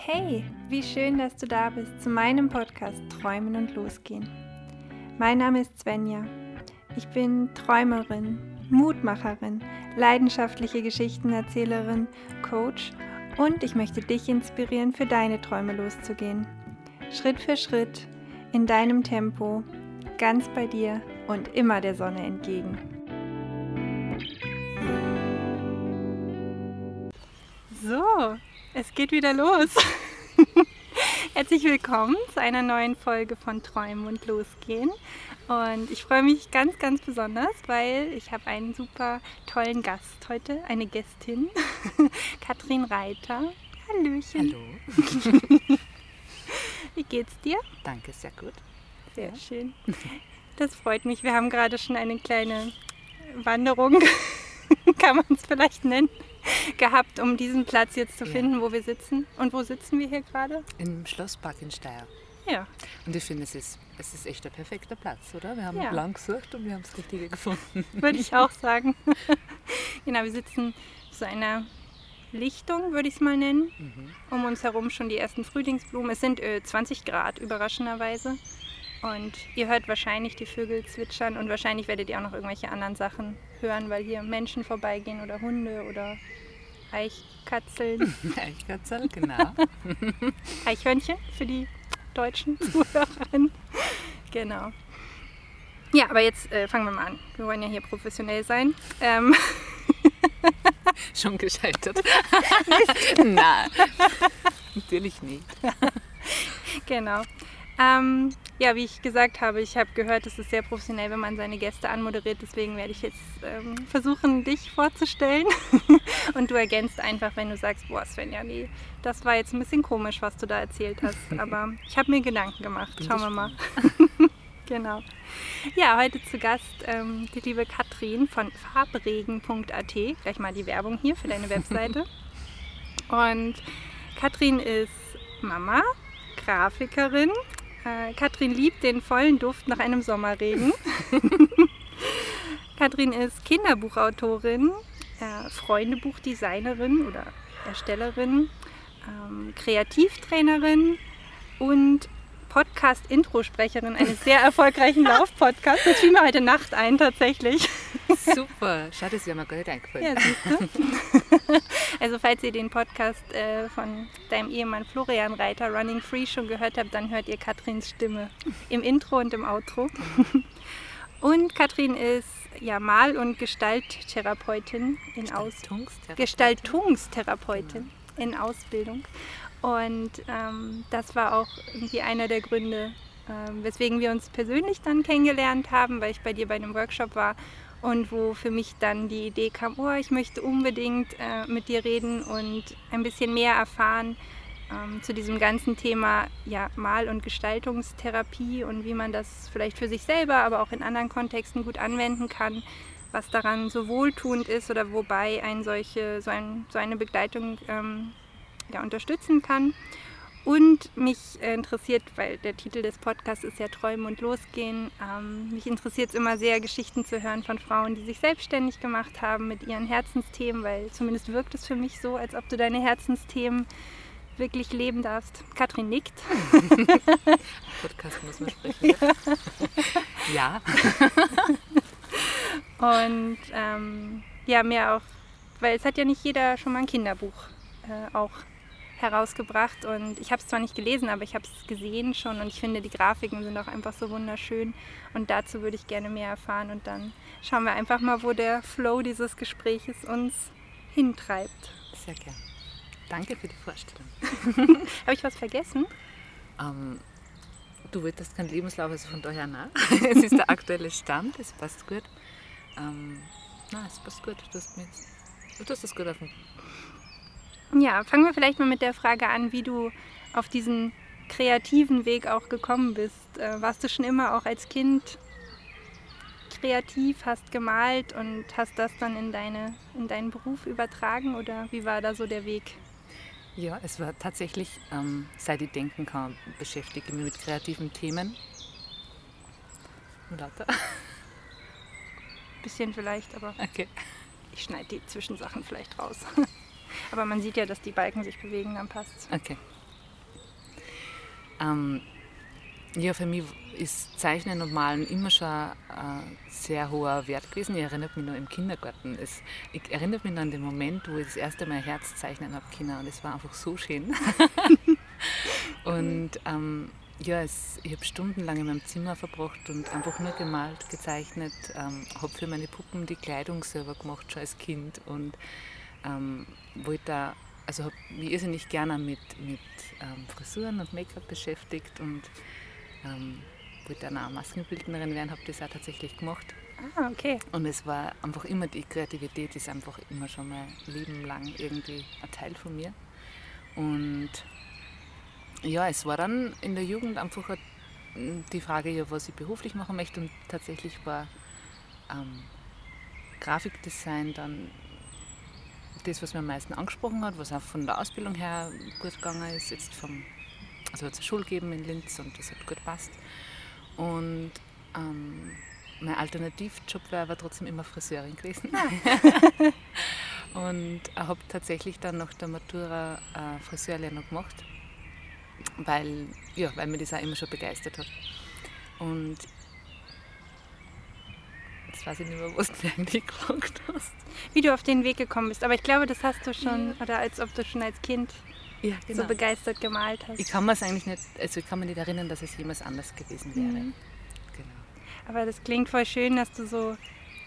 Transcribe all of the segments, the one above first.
Hey, wie schön, dass du da bist zu meinem Podcast Träumen und Losgehen. Mein Name ist Svenja. Ich bin Träumerin, Mutmacherin, leidenschaftliche Geschichtenerzählerin, Coach und ich möchte dich inspirieren, für deine Träume loszugehen. Schritt für Schritt, in deinem Tempo, ganz bei dir und immer der Sonne entgegen. So, es geht wieder los. Herzlich willkommen zu einer neuen Folge von Träumen und Losgehen. Und ich freue mich ganz, ganz besonders, weil ich habe einen super tollen Gast heute, eine Gästin, Katrin Reiter. Hallöchen. Hallo. Wie geht's dir? Danke, sehr gut. Sehr schön. Das freut mich. Wir haben gerade schon eine kleine Wanderung, kann man es vielleicht nennen, gehabt, um diesen Platz jetzt zu Ja. finden, wo wir sitzen. Und wo sitzen wir hier gerade? Im Schlosspark in Steyr. Ja, Und ich finde, es ist, es ist echt der perfekte Platz, oder? Wir haben Ja. lang gesucht und wir haben das Richtige gefunden. würde ich auch sagen. genau, wir sitzen zu einer Lichtung, würde ich es mal nennen. Mhm. Um uns herum schon die ersten Frühlingsblumen. Es sind äh, 20 Grad, überraschenderweise. Und ihr hört wahrscheinlich die Vögel zwitschern und wahrscheinlich werdet ihr auch noch irgendwelche anderen Sachen hören, weil hier Menschen vorbeigehen oder Hunde oder Eichkatzeln, Eichkatzel, genau. Eichhörnchen für die deutschen Zuhörerinnen. Genau. Ja, aber jetzt äh, fangen wir mal an. Wir wollen ja hier professionell sein. Ähm, Schon gescheitert. Nein, natürlich nicht. Genau. Ähm, ja, wie ich gesagt habe, ich habe gehört, es ist sehr professionell, wenn man seine Gäste anmoderiert. Deswegen werde ich jetzt ähm, versuchen, dich vorzustellen. Und du ergänzt einfach, wenn du sagst, boah, Svenja, nee, das war jetzt ein bisschen komisch, was du da erzählt hast. Aber ich habe mir Gedanken gemacht. Bin Schauen wir mal. genau. Ja, heute zu Gast ähm, die liebe Katrin von farbregen.at. Gleich mal die Werbung hier für deine Webseite. Und Katrin ist Mama, Grafikerin. Äh, Katrin liebt den vollen Duft nach einem Sommerregen. Katrin ist Kinderbuchautorin, äh, Freundebuchdesignerin oder Erstellerin, ähm, Kreativtrainerin und Podcast-Introsprecherin eines sehr erfolgreichen Lauf-Podcasts. Das fiel mir heute Nacht ein, tatsächlich. Super. Schade, dass mir mal nicht eingefallen. Ja? Also falls ihr den Podcast äh, von deinem Ehemann Florian Reiter Running Free schon gehört habt, dann hört ihr Katrins Stimme im Intro und im Outro. Und Katrin ist ja Mal- und Gestalttherapeutin in Aus Gestaltungstherapeutin. Gestaltungstherapeutin in Ausbildung. Und ähm, das war auch irgendwie einer der Gründe, ähm, weswegen wir uns persönlich dann kennengelernt haben, weil ich bei dir bei einem Workshop war und wo für mich dann die Idee kam, oh, ich möchte unbedingt äh, mit dir reden und ein bisschen mehr erfahren ähm, zu diesem ganzen Thema ja, Mal- und Gestaltungstherapie und wie man das vielleicht für sich selber, aber auch in anderen Kontexten gut anwenden kann, was daran so wohltuend ist oder wobei ein solche, so, ein, so eine Begleitung ähm, ja, unterstützen kann. Und mich äh, interessiert, weil der Titel des Podcasts ist ja Träumen und Losgehen, ähm, mich interessiert es immer sehr, Geschichten zu hören von Frauen, die sich selbstständig gemacht haben mit ihren Herzensthemen, weil zumindest wirkt es für mich so, als ob du deine Herzensthemen wirklich leben darfst. Katrin nickt. Podcast muss man sprechen. Ja. Und ähm, ja, mir auch, weil es hat ja nicht jeder schon mal ein Kinderbuch äh, auch herausgebracht und ich habe es zwar nicht gelesen, aber ich habe es gesehen schon und ich finde, die Grafiken sind auch einfach so wunderschön und dazu würde ich gerne mehr erfahren und dann schauen wir einfach mal, wo der Flow dieses Gespräches uns hintreibt. Sehr gern. Danke für die Vorstellung. Habe ich was vergessen? Ähm, du wolltest keinen Lebenslauf, also von daher nein. es ist der aktuelle Stand, es passt gut. Ähm, nein, es passt gut. Du hast, mir du hast das gut auf dem Ja, fangen wir vielleicht mal mit der Frage an, wie du auf diesen kreativen Weg auch gekommen bist. Äh, warst du schon immer auch als Kind kreativ, hast gemalt und hast das dann in, deine, in deinen Beruf übertragen oder wie war da so der Weg? Ja, es war tatsächlich, ähm, seit ich denken kann, beschäftige ich mich mit kreativen Themen. Lauter. Bisschen vielleicht, aber Okay. ich schneide die Zwischensachen vielleicht raus. aber man sieht ja, dass die Balken sich bewegen, dann passt's. Okay. Ähm, ja, für mich ist Zeichnen und Malen immer schon ein sehr hoher Wert gewesen. Ich erinnere mich noch im Kindergarten. Es, ich erinnere mich noch an den Moment, wo ich das erste Mal Herz zeichnen habe können und es war einfach so schön. und ähm, ja, es, ich habe stundenlang in meinem Zimmer verbracht und einfach nur gemalt, gezeichnet, ähm, habe für meine Puppen die Kleidung selber gemacht, schon als Kind und ähm, wollte da, also habe mich irrsinnig gerne mit, mit ähm, Frisuren und Make-up beschäftigt und ähm, wollte dann auch Maskenbildnerin werden, habe das auch tatsächlich gemacht. Ah, okay. Und es war einfach immer, die Kreativität ist einfach immer schon mein Leben lang irgendwie ein Teil von mir. Und ja, es war dann in der Jugend einfach die Frage, ja, was ich beruflich machen möchte. Und tatsächlich war ähm, Grafikdesign dann das, was mir am meisten angesprochen hat, was auch von der Ausbildung her gut gegangen ist. Jetzt vom, also hat es eine Schule gegeben in Linz und das hat gut passt. Und ähm, mein Alternativjob wäre aber trotzdem immer Friseurin gewesen. und ich habe tatsächlich dann nach der Matura äh, Friseurlehre gemacht weil, ja, weil mir das auch immer schon begeistert hat. Und jetzt weiß ich nicht mehr, du mir eigentlich gefragt hast. Wie du auf den Weg gekommen bist. Aber ich glaube, das hast du schon, ja. oder als ob du schon als Kind ja, genau. so begeistert gemalt hast. Ich kann mir eigentlich nicht, also ich kann mich nicht erinnern, dass es jemals anders gewesen wäre. Mhm. Genau. Aber das klingt voll schön, dass du so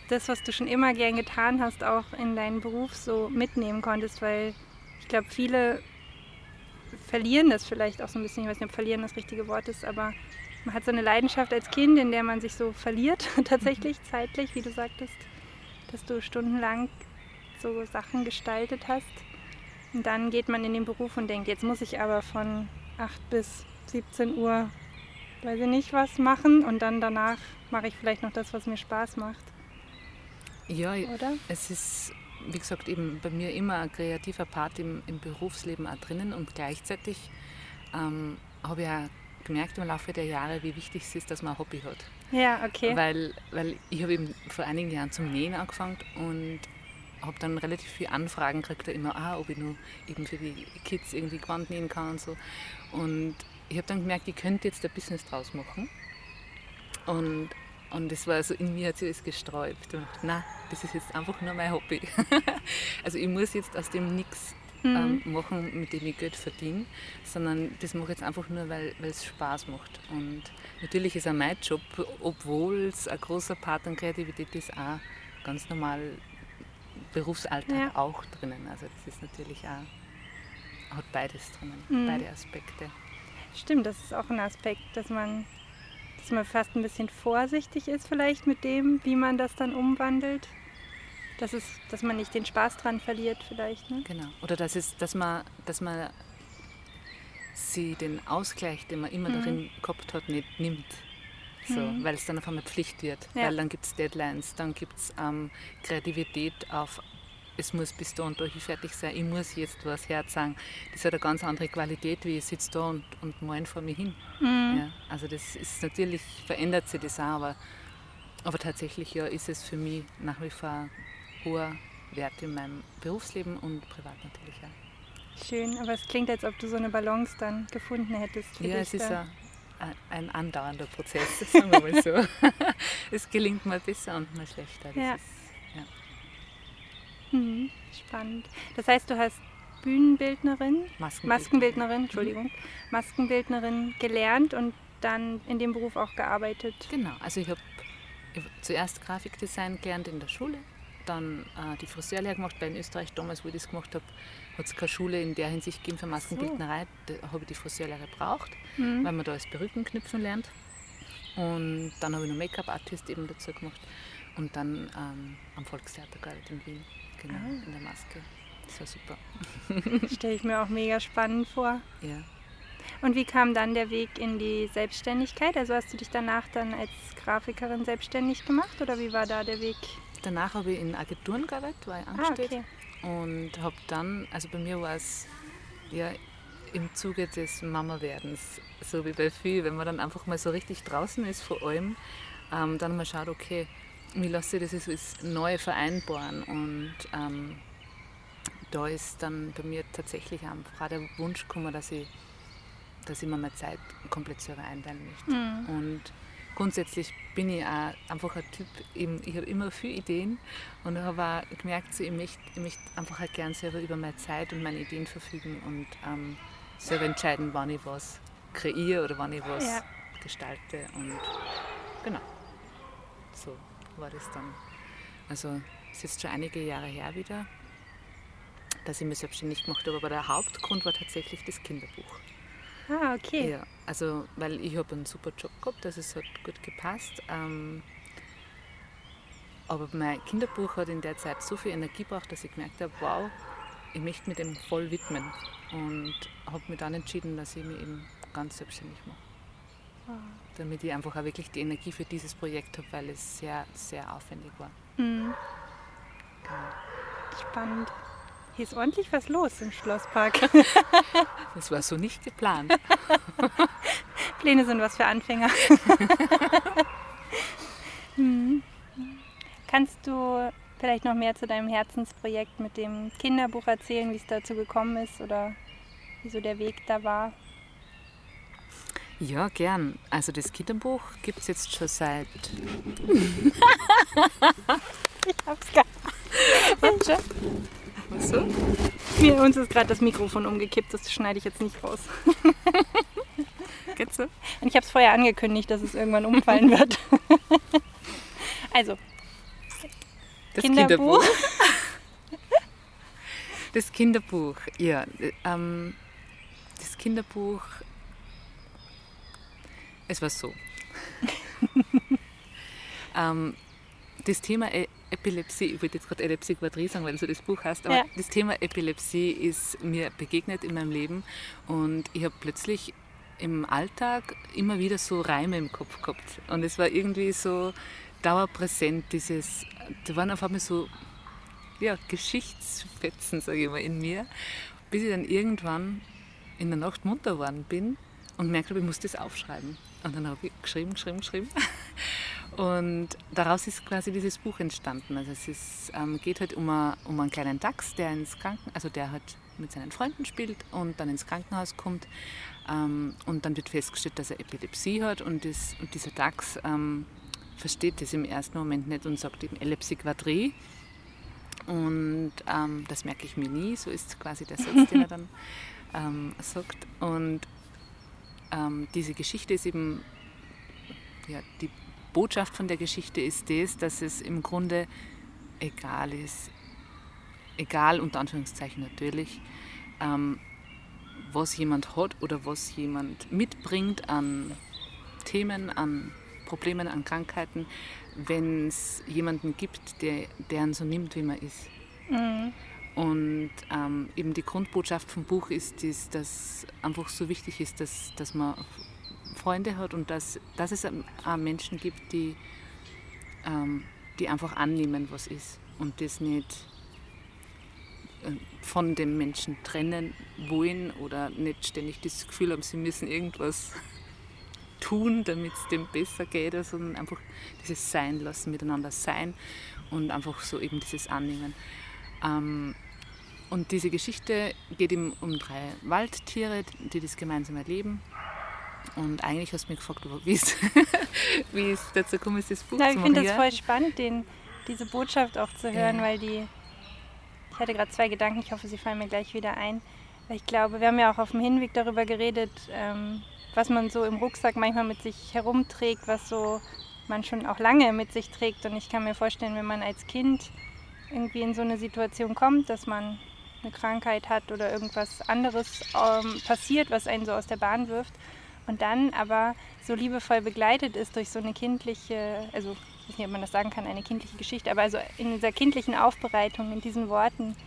das, was du schon immer gern getan hast, auch in deinen Beruf so mitnehmen konntest, weil ich glaube, viele verlieren das vielleicht auch so ein bisschen. Ich weiß nicht, ob verlieren das richtige Wort ist, aber man hat so eine Leidenschaft als Kind, in der man sich so verliert, tatsächlich zeitlich, wie du sagtest, dass du stundenlang so Sachen gestaltet hast. Und dann geht man in den Beruf und denkt, jetzt muss ich aber von 8 bis 17 Uhr, weiß ich nicht, was machen und dann danach mache ich vielleicht noch das, was mir Spaß macht. Ja, Oder? es ist wie gesagt, eben bei mir immer ein kreativer Part im, im Berufsleben auch drinnen und gleichzeitig ähm, habe ich auch gemerkt im Laufe der Jahre, wie wichtig es ist, dass man ein Hobby hat. Ja, okay. Weil, weil ich habe eben vor einigen Jahren zum Nähen angefangen und habe dann relativ viele Anfragen gekriegt, immer, ah, ob ich nur eben für die Kids irgendwie Gewand nähen kann und so. Und ich habe dann gemerkt, ich könnte jetzt ein Business draus machen. Und und das war so, in mir hat sich das gesträubt. Und na, das ist jetzt einfach nur mein Hobby. also ich muss jetzt aus dem nichts ähm, mhm. machen, mit dem ich Geld verdiene, sondern das mache ich jetzt einfach nur, weil es Spaß macht. Und natürlich ist auch mein Job, obwohl es ein großer Part an Kreativität ist, auch ganz normal Berufsalltag ja. auch drinnen. Also das ist natürlich auch, hat beides drinnen, mhm. beide Aspekte. Stimmt, das ist auch ein Aspekt, dass man dass man fast ein bisschen vorsichtig ist vielleicht mit dem, wie man das dann umwandelt. Dass, es, dass man nicht den Spaß dran verliert vielleicht. Ne? Genau. Oder dass, es, dass, man, dass man sie den Ausgleich, den man immer mhm. darin gehabt hat, nicht nimmt. So, mhm. Weil es dann auf einmal Pflicht wird. Ja. Weil dann gibt es Deadlines, dann gibt es ähm, Kreativität auf es muss bis da und da fertig sein, ich muss jetzt was herzagen. Das hat eine ganz andere Qualität, wie ich sitze da und, und mein vor mir hin. Mhm. Ja, also das ist natürlich, verändert sich das auch, aber, aber tatsächlich ja, ist es für mich nach wie vor hoher Wert in meinem Berufsleben und privat natürlich auch. Schön, aber es klingt, als ob du so eine Balance dann gefunden hättest. ja, es ist ein, ein andauernder Prozess, sagen wir mal so. es gelingt mal besser und mal schlechter. Das ja. Ist, Mhm, spannend. Das heißt, du hast Bühnenbildnerin, Maskenbildnerin, Maskenbildnerin Entschuldigung, mhm. Maskenbildnerin gelernt und dann in dem Beruf auch gearbeitet. Genau, also ich habe zuerst Grafikdesign gelernt in der Schule, dann äh, die Friseurlehre gemacht, weil in Österreich damals, wo ich das gemacht habe, hat es keine Schule in der Hinsicht gegeben für Maskenbildnerei. So. Da habe ich die Friseurlehre gebraucht, mhm. weil man da als Perücken knüpfen lernt. Und dann habe ich noch Make-up-Artist eben dazu gemacht und dann ähm, am Volkstheater gearbeitet in Wien. Genau, ah. in der Maske. Das war super. Stelle ich mir auch mega spannend vor. Ja. Und wie kam dann der Weg in die Selbstständigkeit? Also hast du dich danach dann als Grafikerin selbstständig gemacht oder wie war da der Weg? Danach habe ich in Agenturen gearbeitet, war ich ah, angestellt. Ah, okay. Und habe dann, also bei mir war es ja im Zuge des Mama-Werdens, so wie bei viel, wenn man dann einfach mal so richtig draußen ist vor allem, ähm, dann mal schaut, okay, wie lasse ich das ist neu vereinbaren und ähm, da ist dann bei mir tatsächlich einfach der Wunsch gekommen, dass ich dass ich mir meine Zeit komplett selber einteilen möchte. Mhm. Und grundsätzlich bin ich auch einfach ein Typ, ich habe immer viele Ideen und habe auch gemerkt, so, ich, möchte, ich möchte einfach halt gern selber über meine Zeit und meine Ideen verfügen und ähm, selber entscheiden, wann ich was kreiere oder wann ich was ja. gestalte. Und genau, so war das dann. Also es ist jetzt schon einige Jahre her wieder, dass ich mich selbstständig gemacht habe, aber der Hauptgrund war tatsächlich das Kinderbuch. Ah, okay. Ja, also weil ich habe einen super Job gehabt, also es hat gut gepasst. Ähm, aber mein Kinderbuch hat in der Zeit so viel Energie gebraucht, dass ich gemerkt habe, wow, ich möchte mich dem voll widmen. Und habe mich dann entschieden, dass ich mich eben ganz selbstständig mache. Wow. Damit ich einfach auch wirklich die Energie für dieses Projekt habe, weil es sehr, sehr aufwendig war. Mhm. Genau. Spannend. Hier ist ordentlich was los im Schlosspark. das war so nicht geplant. Pläne sind was für Anfänger. hm. Kannst du vielleicht noch mehr zu deinem Herzensprojekt mit dem Kinderbuch erzählen, wie es dazu gekommen ist oder wieso der Weg da war? Ja, gern. Also das Kinderbuch gibt es jetzt schon seit. ich hab's gar nicht. Was so? Mir, uns ist gerade das Mikrofon umgekippt, das schneide ich jetzt nicht raus. Geht's so? Und ich habe es vorher angekündigt, dass es irgendwann umfallen wird. also, das Kinderbuch. Kinderbuch. Das Kinderbuch, ja. Ähm, das Kinderbuch, es war so. ähm, das Thema e- Epilepsie, ich wollte jetzt gerade Epilepsie Quadri sagen, weil so das Buch heißt, aber ja. das Thema Epilepsie ist mir begegnet in meinem Leben und ich habe plötzlich im Alltag immer wieder so Reime im Kopf gehabt und es war irgendwie so dauerpräsent, dieses, da waren auf einmal so ja, Geschichtsfetzen, sage ich mal, in mir, bis ich dann irgendwann in der Nacht munter geworden bin und merkt habe, ich muss das aufschreiben. Und dann habe ich geschrieben, geschrieben, geschrieben. Und daraus ist quasi dieses Buch entstanden. Also es ist, ähm, geht halt um, a, um einen kleinen Dachs, der ins Kranken, also der halt mit seinen Freunden spielt und dann ins Krankenhaus kommt. Ähm, und dann wird festgestellt, dass er Epilepsie hat und, das, und dieser Dachs ähm, versteht das im ersten Moment nicht und sagt eben Epilepsie Quadri. Und ähm, das merke ich mir nie, so ist quasi der Satz, den er dann ähm, sagt. Und ähm, diese Geschichte ist eben ja, die Botschaft von der Geschichte ist das, dass es im Grunde egal ist, egal unter Anführungszeichen natürlich, ähm, was jemand hat oder was jemand mitbringt an Themen, an Problemen, an Krankheiten, wenn es jemanden gibt, der, der ihn so nimmt, wie man ist. Mhm. Und ähm, eben die Grundbotschaft vom Buch ist, ist, dass einfach so wichtig ist, dass, dass man Freunde hat und dass, dass es auch Menschen gibt, die, ähm, die einfach annehmen, was ist und das nicht äh, von dem Menschen trennen wollen oder nicht ständig das Gefühl haben, sie müssen irgendwas tun, damit es dem besser geht, sondern einfach dieses Sein lassen, miteinander sein und einfach so eben dieses Annehmen. Ähm, und diese Geschichte geht eben um drei Waldtiere, die das gemeinsam erleben und eigentlich hast du mich gefragt, wie es dazu gekommen ist, das Buch Na, zu machen. Ich finde das voll spannend, den, diese Botschaft auch zu hören, ja. weil die. Ich hatte gerade zwei Gedanken, ich hoffe, sie fallen mir gleich wieder ein. Weil ich glaube, wir haben ja auch auf dem Hinweg darüber geredet, ähm, was man so im Rucksack manchmal mit sich herumträgt, was so man schon auch lange mit sich trägt. Und ich kann mir vorstellen, wenn man als Kind irgendwie in so eine Situation kommt, dass man eine Krankheit hat oder irgendwas anderes ähm, passiert, was einen so aus der Bahn wirft, und dann aber so liebevoll begleitet ist durch so eine kindliche, also ich weiß nicht, ob man das sagen kann, eine kindliche Geschichte, aber also in dieser kindlichen Aufbereitung, in diesen Worten,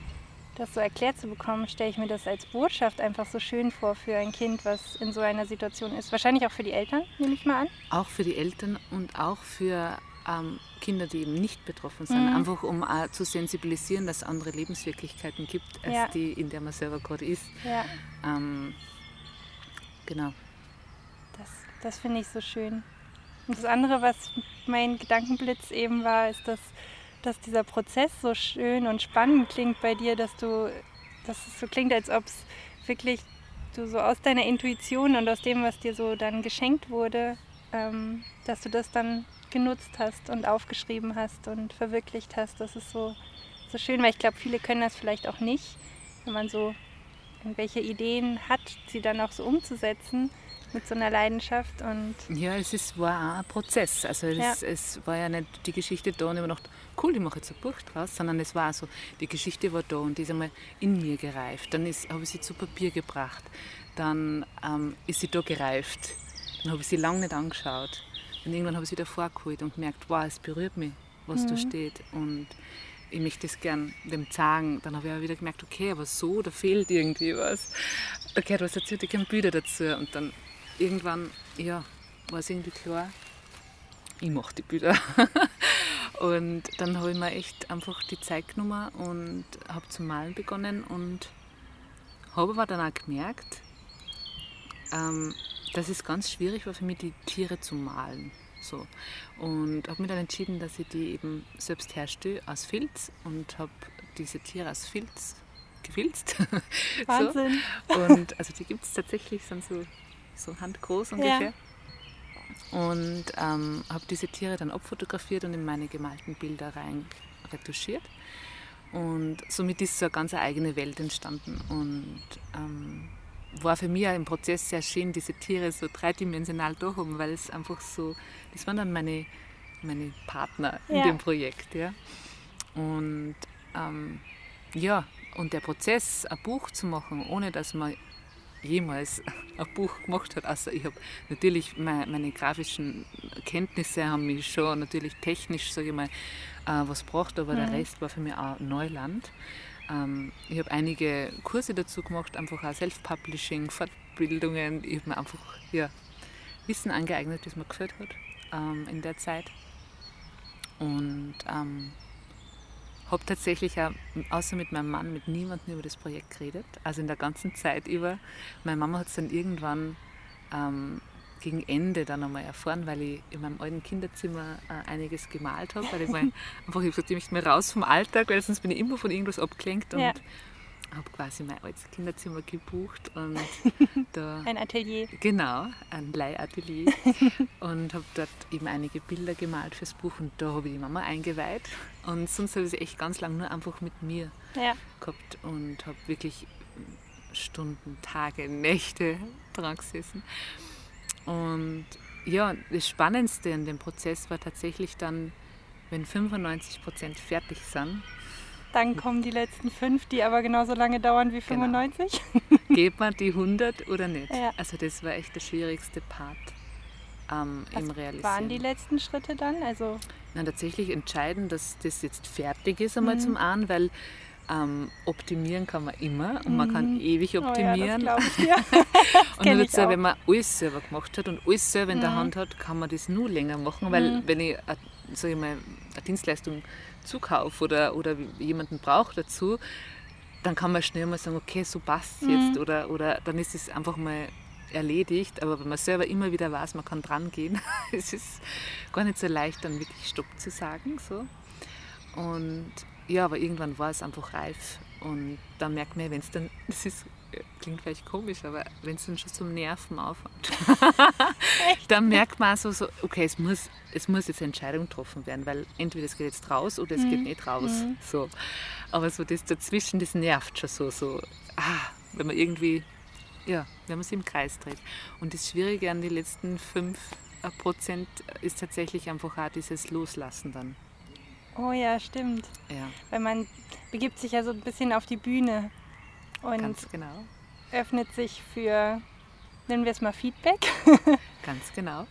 das so erklärt zu bekommen, stelle ich mir das als Botschaft einfach so schön vor für ein Kind, was in so einer Situation ist. Wahrscheinlich auch für die Eltern, nehme ich mal an. Auch für die Eltern und auch für ähm, Kinder, die eben nicht betroffen sind. Mhm. Einfach um auch zu sensibilisieren, dass es andere Lebenswirklichkeiten gibt, als ja. die, in der man selber gerade ist. Ja. Ähm, genau. Das finde ich so schön. Und das andere, was mein Gedankenblitz eben war, ist, dass, dass dieser Prozess so schön und spannend klingt bei dir, dass du, dass es so klingt, als ob es wirklich du so aus deiner Intuition und aus dem, was dir so dann geschenkt wurde, ähm, dass du das dann genutzt hast und aufgeschrieben hast und verwirklicht hast. Das ist so, so schön, weil ich glaube, viele können das vielleicht auch nicht, wenn man so irgendwelche Ideen hat, sie dann auch so umzusetzen mit so einer Leidenschaft. Und ja, es ist, war auch ein Prozess. Also es, ja. es war ja nicht die Geschichte da und ich habe gedacht, cool, ich mache jetzt ein Buch draus, sondern es war so, die Geschichte war da und die ist einmal in mir gereift. Dann habe ich sie zu Papier gebracht. Dann ähm, ist sie da gereift. Dann habe ich sie lange nicht angeschaut. Und irgendwann habe ich sie davor geholt und gemerkt, wow, es berührt mich, was mhm. da steht. Und ich möchte es gern dem sagen. Dann habe ich auch wieder gemerkt, okay, aber so, da fehlt irgendwie was. Okay, was erzählt, ich keine Bilder dazu. Und dann irgendwann, ja, war es irgendwie klar, ich mache die Bilder. und dann habe ich mir echt einfach die Zeit genommen und habe zu malen begonnen und habe aber dann auch gemerkt, ähm, dass es ganz schwierig war für mich, die Tiere zu malen. So. Und habe mich dann entschieden, dass ich die eben selbst herstelle aus Filz und habe diese Tiere aus Filz gefilzt. Wahnsinn. so. Und also die gibt es tatsächlich, sind so so handgroß ungefähr. Ja. Und ähm, habe diese Tiere dann abfotografiert und in meine gemalten Bilder rein retuschiert. Und somit ist so eine ganz eigene Welt entstanden. Und ähm, war für mich auch im Prozess sehr schön, diese Tiere so dreidimensional da haben, weil es einfach so, das waren dann meine, meine Partner in ja. dem Projekt. Ja. Und ähm, ja, und der Prozess, ein Buch zu machen, ohne dass man jemals ein Buch gemacht hat. Also ich habe natürlich meine, meine, grafischen Kenntnisse haben mich schon natürlich technisch, sage ich mal, äh, was braucht, aber mhm. der Rest war für mich auch Neuland. Ähm, ich habe einige Kurse dazu gemacht, einfach auch Self-Publishing, Fortbildungen. Ich habe mir einfach ja, Wissen angeeignet, das mir gefällt hat ähm, in der Zeit. Und ähm, habe tatsächlich auch, außer mit meinem Mann, mit niemandem über das Projekt geredet. Also in der ganzen Zeit über. Meine Mama hat es dann irgendwann ähm, gegen Ende dann einmal erfahren, weil ich in meinem alten Kinderzimmer äh, einiges gemalt habe. Weil ich mal einfach ich gesagt, ich möchte mal raus vom Alltag, weil sonst bin ich immer von irgendwas abgelenkt. Und ja habe quasi mein altes Kinderzimmer gebucht und da ein Atelier. Genau, ein Leihatelier und habe dort eben einige Bilder gemalt fürs Buch und da habe ich die Mama eingeweiht und sonst habe ich sie echt ganz lang nur einfach mit mir ja. gehabt und habe wirklich Stunden, Tage, Nächte dran gesessen und ja, das Spannendste in dem Prozess war tatsächlich dann, wenn 95 Prozent fertig sind, dann kommen die letzten fünf, die aber genauso lange dauern wie 95. Genau. Geht man die 100 oder nicht? Ja. Also das war echt der schwierigste Part ähm, im Realisieren. Was waren die letzten Schritte dann? Also Na, tatsächlich entscheiden, dass das jetzt fertig ist einmal mhm. zum einen, weil ähm, optimieren kann man immer und man kann mhm. ewig optimieren. Oh ja, und dann so, wenn man alles selber gemacht hat und alles selber in der mhm. Hand hat, kann man das nur länger machen, weil mhm. wenn ich, sag ich mal, eine Dienstleistung zukaufe oder, oder jemanden brauche dazu, dann kann man schnell mal sagen, okay, so passt es jetzt. Mhm. Oder, oder dann ist es einfach mal erledigt. Aber wenn man selber immer wieder weiß, man kann dran gehen, es ist gar nicht so leicht, dann wirklich Stopp zu sagen. So. Und ja, aber irgendwann war es einfach reif. Und dann merkt man, wenn es dann, das ist klingt vielleicht komisch, aber wenn es dann schon zum Nerven aufhört, dann merkt man so, so, okay, es muss, es muss jetzt eine Entscheidung getroffen werden, weil entweder es geht jetzt raus oder es mhm. geht nicht raus. Mhm. So. Aber so das dazwischen, das nervt schon so, so ah, wenn man irgendwie, ja, wenn man sich im Kreis dreht. Und das Schwierige an den letzten 5 Prozent ist tatsächlich einfach auch dieses Loslassen dann. Oh ja, stimmt. Ja. Weil man begibt sich ja so ein bisschen auf die Bühne und Ganz genau. öffnet sich für, nennen wir es mal Feedback. Ganz genau.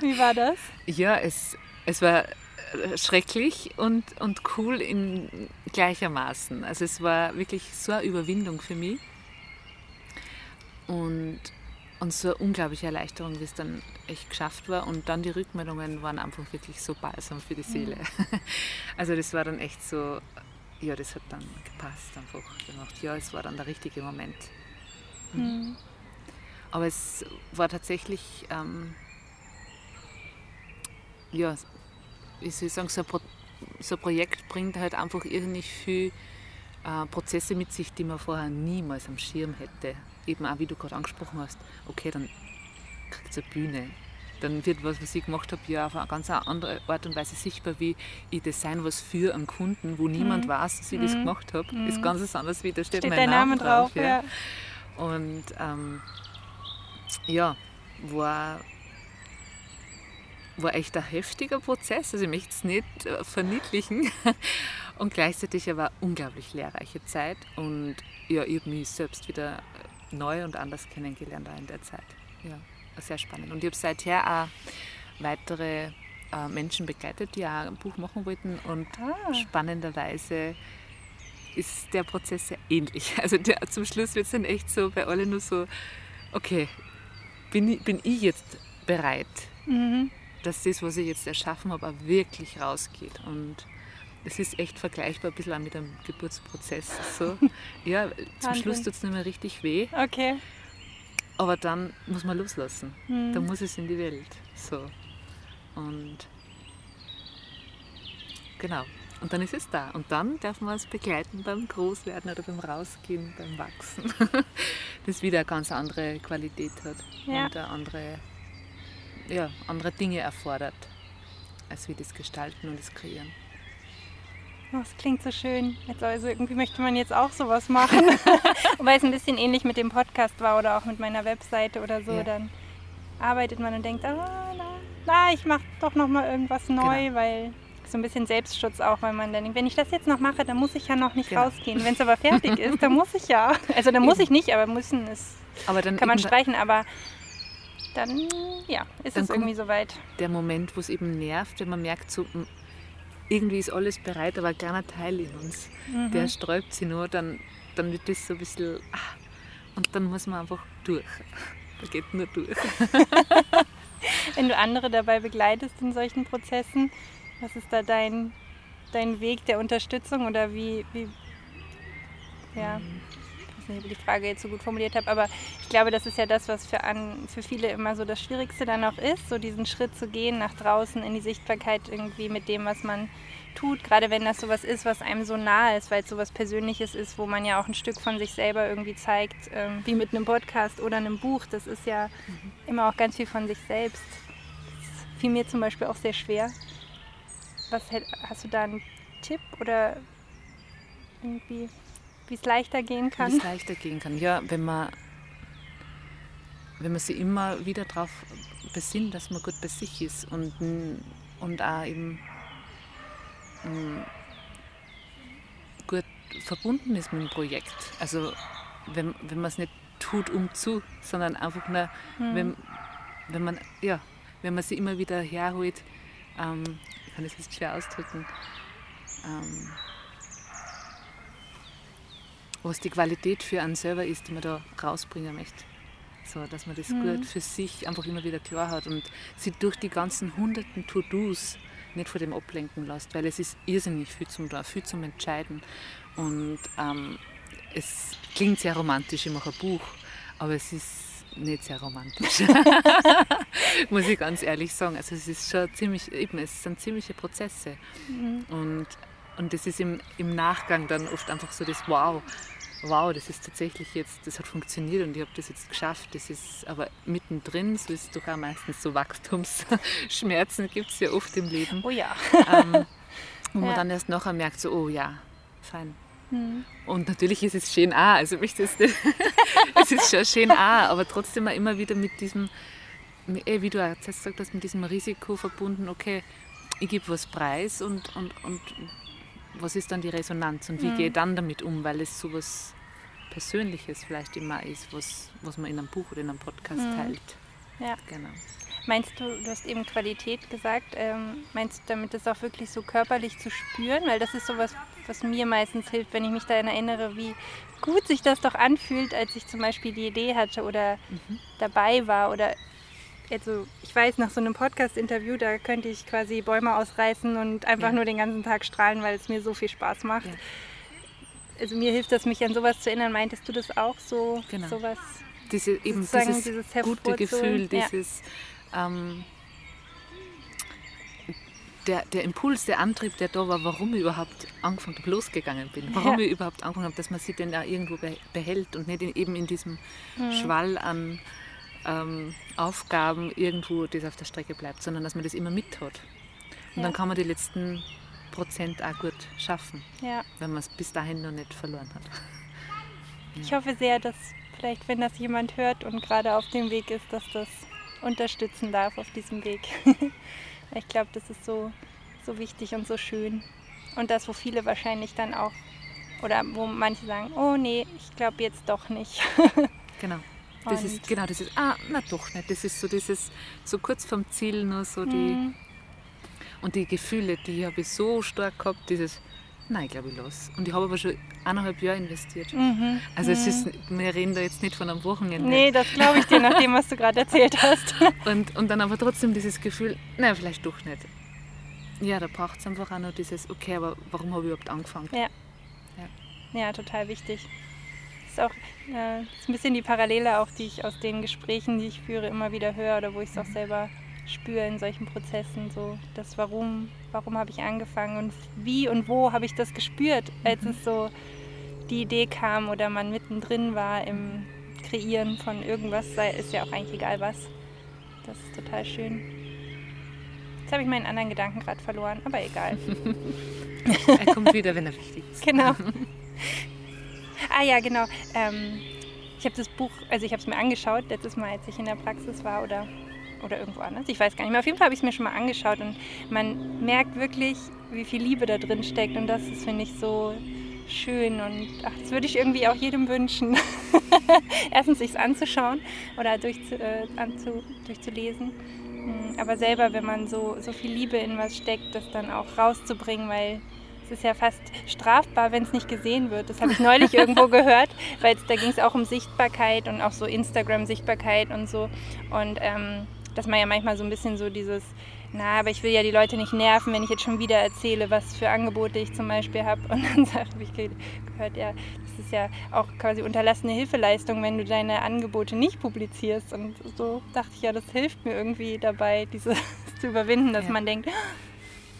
Wie war das? Ja, es, es war äh, schrecklich und, und cool in gleichermaßen. Also es war wirklich so eine Überwindung für mich und, und so eine unglaubliche Erleichterung, wie es dann echt geschafft war. Und dann die Rückmeldungen waren einfach wirklich so balsam für die Seele. Mhm. Also das war dann echt so, ja, das hat dann gepasst einfach. Gedacht, ja, es war dann der richtige Moment. Mhm. Aber es war tatsächlich, ähm, ja, wie soll ich sagen, so ein, Pro so ein Projekt bringt halt einfach irgendwie viel äh, Prozesse mit sich, die man vorher niemals am Schirm hätte. Eben auch, wie du gerade angesprochen hast, okay, dann kriegt es eine Bühne. Dann wird was, was ich gemacht habe, ja auf eine ganz andere Art und Weise sichtbar, wie ich design was für einen Kunden, wo niemand mhm. weiß, dass ich mhm. das gemacht habe. Mhm. Ist ganz anders, wie da steht, steht mein Name drauf. drauf ja. ja. Und ähm, ja, war, war echt ein heftiger Prozess. Also ich möchte es nicht äh, verniedlichen. Und gleichzeitig aber eine unglaublich lehrreiche Zeit. Und ja, ich habe mich selbst wieder neu und anders kennengelernt in der Zeit. Ja, sehr spannend. Und ich habe seither auch weitere äh, Menschen begleitet, die auch ein Buch machen wollten. Und ah. spannenderweise ist der Prozess sehr ähnlich. Also der, zum Schluss wird es dann echt so bei allen nur so, okay, bin ich, bin ich jetzt bereit, mhm. dass das, was ich jetzt erschaffen habe, auch wirklich rausgeht. Und es ist echt vergleichbar ein bisschen auch mit einem Geburtsprozess. So, ja, zum Schluss tut es nicht mehr richtig weh. Okay. Aber dann muss man loslassen. Mhm. Dann muss es in die Welt. So. Und genau. Und dann ist es da. Und dann darf man es begleiten beim Großwerden oder beim Rausgehen, beim Wachsen. das wieder eine ganz andere Qualität hat ja. und andere, ja, andere Dinge erfordert, als wir das Gestalten und das Kreieren. Oh, das klingt so schön. Also irgendwie möchte man jetzt auch sowas machen. Wobei es ein bisschen ähnlich mit dem Podcast war oder auch mit meiner Webseite oder so. Ja. Dann arbeitet man und denkt, ah, na, na ich mache doch noch mal irgendwas neu, genau. weil so ein bisschen Selbstschutz auch, weil man dann denkt, wenn ich das jetzt noch mache, dann muss ich ja noch nicht genau. rausgehen. Wenn es aber fertig ist, dann muss ich ja. Also dann muss ich nicht, aber müssen ist, aber dann kann man streichen, aber dann ja, ist dann es irgendwie soweit. Der Moment, wo es eben nervt, wenn man merkt, so irgendwie ist alles bereit, aber ein kleiner Teil in uns, mhm. der sträubt sich nur, dann, dann wird das so ein bisschen, ah, und dann muss man einfach durch. Da geht nur durch. Wenn du andere dabei begleitest in solchen Prozessen, was ist da dein, dein Weg der Unterstützung oder wie, wie ja, weiß nicht, ob ich die Frage jetzt so gut formuliert habe, aber ich glaube, das ist ja das, was für, an, für viele immer so das Schwierigste dann auch ist, so diesen Schritt zu gehen nach draußen in die Sichtbarkeit irgendwie mit dem, was man tut, gerade wenn das sowas ist, was einem so nah ist, weil es sowas Persönliches ist, wo man ja auch ein Stück von sich selber irgendwie zeigt, ähm, wie mit einem Podcast oder einem Buch. Das ist ja mhm. immer auch ganz viel von sich selbst. Das fiel mir zum Beispiel auch sehr schwer, was hast du da einen Tipp oder irgendwie, wie es leichter gehen kann? Wie es leichter gehen kann, ja, wenn man, wenn man sich immer wieder darauf besinnt, dass man gut bei sich ist und, und auch eben mm, gut verbunden ist mit dem Projekt. Also wenn, wenn man es nicht tut um zu, sondern einfach nur, hm. wenn, wenn man ja, wenn man sie immer wieder herholt, ähm, ich kann das jetzt schwer ausdrücken, ähm, was die Qualität für einen selber ist, die man da rausbringen möchte. So, dass man das mhm. gut für sich einfach immer wieder klar hat und sich durch die ganzen hunderten To-Dos nicht vor dem ablenken lässt, weil es ist irrsinnig viel zum da, viel zum Entscheiden. Und ähm, es klingt sehr romantisch, ich mache ein Buch, aber es ist nicht sehr romantisch. Muss ich ganz ehrlich sagen. Also es ist schon ziemlich, eben, es sind ziemliche Prozesse. Mhm. Und, und das ist im, im Nachgang dann oft einfach so das Wow. Wow, das ist tatsächlich jetzt, das hat funktioniert und ich habe das jetzt geschafft. Das ist aber mittendrin, so ist es doch auch meistens so Wachstumsschmerzen gibt es ja oft im Leben. Oh ja. Ähm, wo ja. man dann erst nachher merkt, so, oh ja, fein, Mhm. Und natürlich ist es schön auch, also mich das, es ist schon schön auch, aber trotzdem immer wieder mit diesem, eh, wie du jetzt gesagt hast, mit diesem Risiko verbunden, okay, ich gebe was preis und, und, und was ist dann die Resonanz und wie mhm. gehe ich dann damit um, weil es so was Persönliches vielleicht immer ist, was, was man in einem Buch oder in einem Podcast mhm. teilt. Ja. Genau. Meinst du, du hast eben Qualität gesagt, ähm, meinst du damit das auch wirklich so körperlich zu spüren? Weil das ist sowas, was mir meistens hilft, wenn ich mich daran erinnere, wie gut sich das doch anfühlt, als ich zum Beispiel die Idee hatte oder mhm. dabei war oder also ich weiß, nach so einem Podcast-Interview, da könnte ich quasi Bäume ausreißen und einfach ja. nur den ganzen Tag strahlen, weil es mir so viel Spaß macht. Ja. Also mir hilft das, mich an sowas zu erinnern. Meintest du das auch so? Genau. Sowas, Diese, eben dieses, dieses gute Gefühl, dieses ähm, der, der Impuls, der Antrieb, der da war, warum ich überhaupt angefangen habe, losgegangen bin, warum ja. ich überhaupt angefangen habe, dass man sich denn da irgendwo behält und nicht in, eben in diesem mhm. Schwall an ähm, Aufgaben irgendwo das auf der Strecke bleibt, sondern dass man das immer mit hat. Und ja. dann kann man die letzten Prozent auch gut schaffen, ja. wenn man es bis dahin noch nicht verloren hat. Ich hoffe sehr, dass vielleicht, wenn das jemand hört und gerade auf dem Weg ist, dass das unterstützen darf auf diesem Weg. ich glaube, das ist so, so wichtig und so schön. Und das, wo viele wahrscheinlich dann auch, oder wo manche sagen, oh nee, ich glaube jetzt doch nicht. genau. Das ist, genau, das ist, ah, na doch nicht. Das ist so dieses, so kurz vom Ziel nur so die, mhm. und die Gefühle, die habe ich so stark gehabt, dieses, nein, glaube ich, los. Und ich habe aber schon eineinhalb Jahre investiert. Mhm. Also es ist, mhm. wir reden da jetzt nicht von einem Wochenende. Nee, das glaube ich dir, nach dem, was du gerade erzählt hast. und, und dann aber trotzdem dieses Gefühl, nein, vielleicht doch nicht. Ja, da braucht es einfach auch noch dieses, okay, aber warum habe ich überhaupt angefangen? Ja. Ja, ja total wichtig ist auch äh, ist ein bisschen die Parallele auch, die ich aus den Gesprächen, die ich führe, immer wieder höre oder wo ich es auch selber spüre in solchen Prozessen, so das Warum, warum habe ich angefangen und wie und wo habe ich das gespürt, als mhm. es so die Idee kam oder man mittendrin war im Kreieren von irgendwas, sei, ist ja auch eigentlich egal was. Das ist total schön. Jetzt habe ich meinen anderen Gedanken gerade verloren, aber egal. er kommt wieder, wenn er wichtig ist. Genau. Ah ja, genau. Ähm, ich habe das Buch, also ich habe es mir angeschaut, letztes Mal, als ich in der Praxis war oder, oder irgendwo anders. Ich weiß gar nicht mehr. Auf jeden Fall habe ich es mir schon mal angeschaut und man merkt wirklich, wie viel Liebe da drin steckt. Und das ist, finde ich, so schön und ach, das würde ich irgendwie auch jedem wünschen. Erstens sich anzuschauen oder durchzu, äh, anzu, durchzulesen. Mm, aber selber, wenn man so, so viel Liebe in was steckt, das dann auch rauszubringen, weil ist ja fast strafbar, wenn es nicht gesehen wird. Das habe ich neulich irgendwo gehört, weil da ging es auch um Sichtbarkeit und auch so Instagram-Sichtbarkeit und so. Und ähm, dass man ja manchmal so ein bisschen so dieses, na, aber ich will ja die Leute nicht nerven, wenn ich jetzt schon wieder erzähle, was für Angebote ich zum Beispiel habe. Und dann habe ich gehört, ja, das ist ja auch quasi unterlassene Hilfeleistung, wenn du deine Angebote nicht publizierst. Und so dachte ich, ja, das hilft mir irgendwie dabei, dieses zu überwinden, dass ja. man denkt,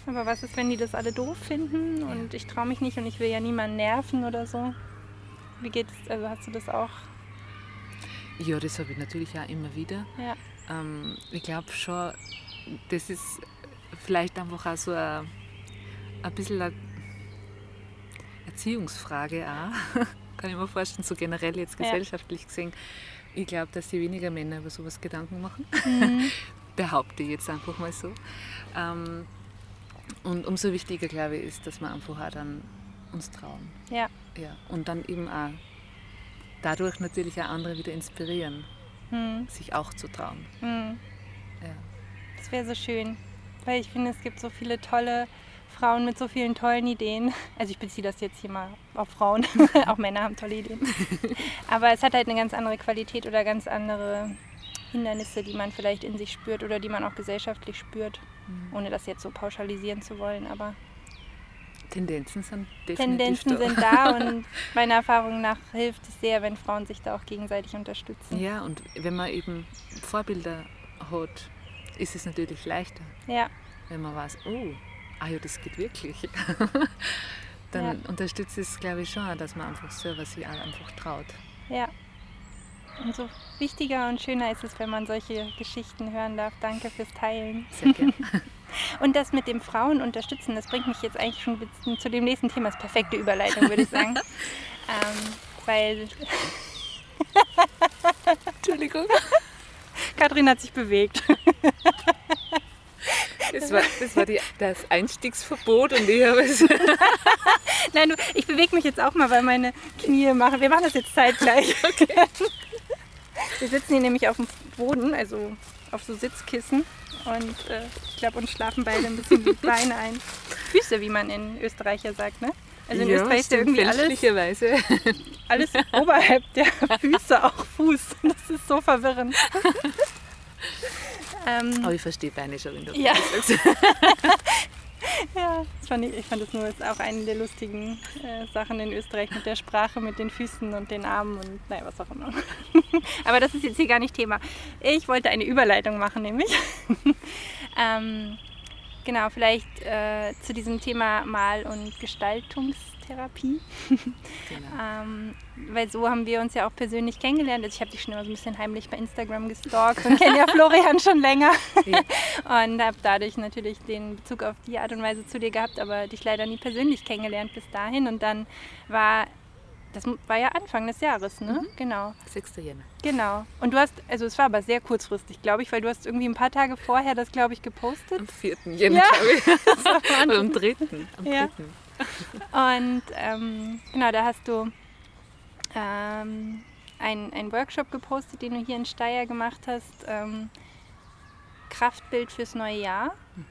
aber was ist, wenn die das alle doof finden und ich traue mich nicht und ich will ja niemanden nerven oder so? Wie geht es, also hast du das auch? Ja, das habe ich natürlich auch immer wieder. Ja. Ähm, ich glaube schon, das ist vielleicht einfach auch so ein, ein bisschen eine Erziehungsfrage auch. Kann ich mir vorstellen, so generell jetzt gesellschaftlich ja. gesehen. Ich glaube, dass sich weniger Männer über sowas Gedanken machen. Mhm. Behaupte ich jetzt einfach mal so. Ähm, und umso wichtiger, glaube ich, ist, dass wir einfach auch dann uns trauen. Ja. ja. Und dann eben auch dadurch natürlich auch andere wieder inspirieren, hm. sich auch zu trauen. Hm. Ja. Das wäre so schön, weil ich finde, es gibt so viele tolle Frauen mit so vielen tollen Ideen. Also ich beziehe das jetzt hier mal auf Frauen, auch Männer haben tolle Ideen. Aber es hat halt eine ganz andere Qualität oder ganz andere Hindernisse, die man vielleicht in sich spürt oder die man auch gesellschaftlich spürt. Ohne das jetzt so pauschalisieren zu wollen. Aber Tendenzen sind definitiv Tendenzen da. sind da und meiner Erfahrung nach hilft es sehr, wenn Frauen sich da auch gegenseitig unterstützen. Ja, und wenn man eben Vorbilder hat, ist es natürlich leichter. Ja. Wenn man weiß, oh, ah ja, das geht wirklich. Dann ja. unterstützt es, glaube ich, schon, dass man einfach selber sich einfach traut. Ja, Umso wichtiger und schöner ist es, wenn man solche Geschichten hören darf. Danke fürs Teilen. Sehr gerne. Und das mit dem Frauen unterstützen, das bringt mich jetzt eigentlich schon zu dem nächsten Thema. Das ist perfekte Überleitung, würde ich sagen. ähm, weil. Entschuldigung. Kathrin hat sich bewegt. Das war, das war die, das Einstiegsverbot und ich habe es. Nein, du, ich bewege mich jetzt auch mal, weil meine Knie machen. Wir machen das jetzt zeitgleich. Okay. Wir sitzen hier nämlich auf dem Boden, also auf so Sitzkissen und äh, ich glaube, uns schlafen beide ein bisschen die Beine ein. Füße, wie man in Österreich ja sagt, ne? Also in ja, Österreich ist ja irgendwie alles, alles oberhalb der Füße auch Fuß. Das ist so verwirrend. ähm, Aber ich verstehe Beine schon, wenn du ja. sagst. ja, fand ich, ich fand das nur jetzt auch eine der lustigen äh, Sachen in Österreich mit der Sprache, mit den Füßen und den Armen und naja, was auch immer. Aber das ist jetzt hier gar nicht Thema. Ich wollte eine Überleitung machen, nämlich. ähm, genau, vielleicht äh, zu diesem Thema Mal- und Gestaltungstherapie. Genau. ähm, weil so haben wir uns ja auch persönlich kennengelernt. Also ich habe dich schon immer so ein bisschen heimlich bei Instagram gestalkt und kenne ja Florian schon länger. Ja. und habe dadurch natürlich den Bezug auf die Art und Weise zu dir gehabt, aber dich leider nie persönlich kennengelernt bis dahin. Und dann war das war ja Anfang des Jahres, ne? Mhm. Genau. 6. Jänner. Genau. Und du hast, also es war aber sehr kurzfristig, glaube ich, weil du hast irgendwie ein paar Tage vorher das, glaube ich, gepostet. Am 4. Jänner, ja. glaube ich. Oder am 3. Am 3. Und ähm, genau, da hast du ähm, einen Workshop gepostet, den du hier in Steyr gemacht hast. Ähm, Kraftbild fürs neue Jahr. Mhm.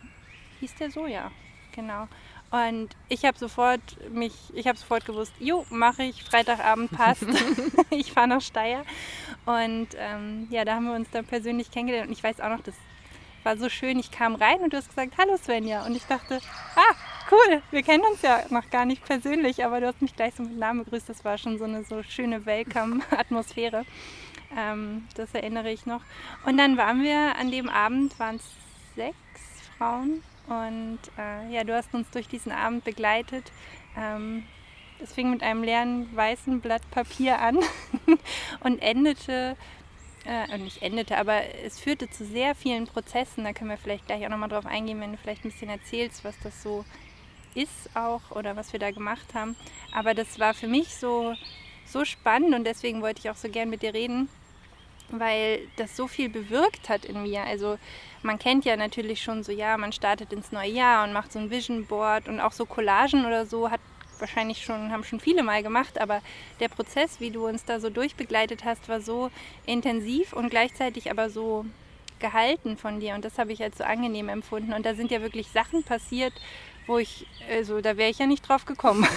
Hieß der so, ja. Genau. Und ich habe sofort mich, ich habe sofort gewusst, jo, mache ich, Freitagabend passt. ich fahre nach Steyr. Und ähm, ja, da haben wir uns dann persönlich kennengelernt. Und ich weiß auch noch, das war so schön. Ich kam rein und du hast gesagt, hallo Svenja. Und ich dachte, ah, cool, wir kennen uns ja noch gar nicht persönlich, aber du hast mich gleich so mit Namen begrüßt. Das war schon so eine so schöne Welcome-Atmosphäre. Ähm, das erinnere ich noch. Und dann waren wir an dem Abend, waren es sechs Frauen und äh, ja, du hast uns durch diesen Abend begleitet. Ähm, es fing mit einem leeren weißen Blatt Papier an und endete, äh, nicht endete, aber es führte zu sehr vielen Prozessen. Da können wir vielleicht gleich auch nochmal drauf eingehen, wenn du vielleicht ein bisschen erzählst, was das so ist auch oder was wir da gemacht haben. Aber das war für mich so, so spannend und deswegen wollte ich auch so gern mit dir reden, weil das so viel bewirkt hat in mir. Also man kennt ja natürlich schon so, ja, man startet ins neue Jahr und macht so ein Vision Board und auch so Collagen oder so hat wahrscheinlich schon, haben schon viele mal gemacht, aber der Prozess, wie du uns da so durchbegleitet hast, war so intensiv und gleichzeitig aber so gehalten von dir und das habe ich als so angenehm empfunden und da sind ja wirklich Sachen passiert, wo ich, also da wäre ich ja nicht drauf gekommen.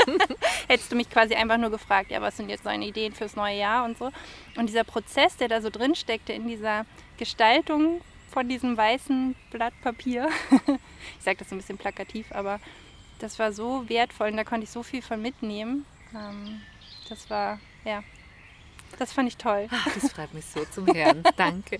Hättest du mich quasi einfach nur gefragt, ja, was sind jetzt deine Ideen fürs neue Jahr und so. Und dieser Prozess, der da so drin steckte in dieser Gestaltung von diesem weißen Blatt Papier. ich sage das ein bisschen plakativ, aber das war so wertvoll und da konnte ich so viel von mitnehmen. Ähm, das war, ja, das fand ich toll. Ach, das freut mich so zum Herrn. Danke.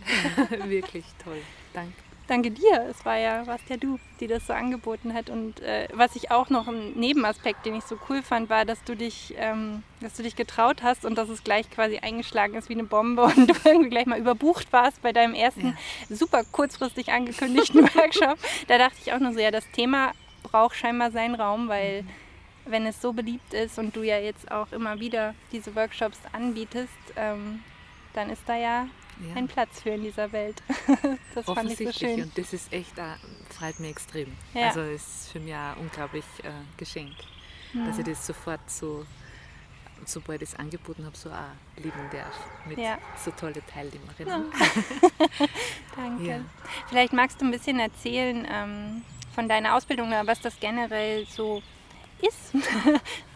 Wirklich toll. Danke danke dir. Es war ja, warst ja du, die das so angeboten hat. Und äh, was ich auch noch ein Nebenaspekt, den ich so cool fand, war, dass du dich, ähm, dass du dich getraut hast und dass es gleich quasi eingeschlagen ist wie eine Bombe und du irgendwie gleich mal überbucht warst bei deinem ersten ja. super kurzfristig angekündigten Workshop. Da dachte ich auch nur so, ja, das Thema braucht scheinbar seinen Raum, weil mhm. wenn es so beliebt ist und du ja jetzt auch immer wieder diese Workshops anbietest, ähm, dann ist da ja ja. einen Platz für in dieser Welt. das fand ich so schön. Und das ist echt, äh, freut mich extrem. Ja. Also es ist für mich ein unglaublich äh, Geschenk, ja. dass ich das sofort so, sobald ich es angeboten habe, so auch lieben darf mit so tolle Teilnehmerinnen. Danke. Vielleicht magst du ein bisschen erzählen ähm, von deiner Ausbildung, was das generell so ist,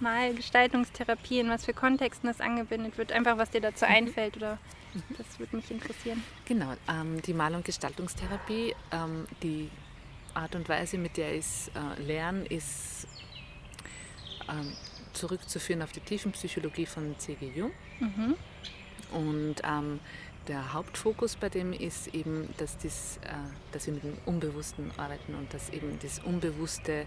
mal Gestaltungstherapie, in was für Kontexten das angewendet wird, einfach was dir dazu mhm. einfällt oder das würde mich interessieren. Genau, ähm, die Mal- und Gestaltungstherapie, ähm, die Art und Weise, mit der ich es äh, lerne, ist ähm, zurückzuführen auf die Tiefenpsychologie von C.G. Jung. Mhm. Und ähm, der Hauptfokus bei dem ist eben, dass, das, äh, dass wir mit dem Unbewussten arbeiten und dass eben das Unbewusste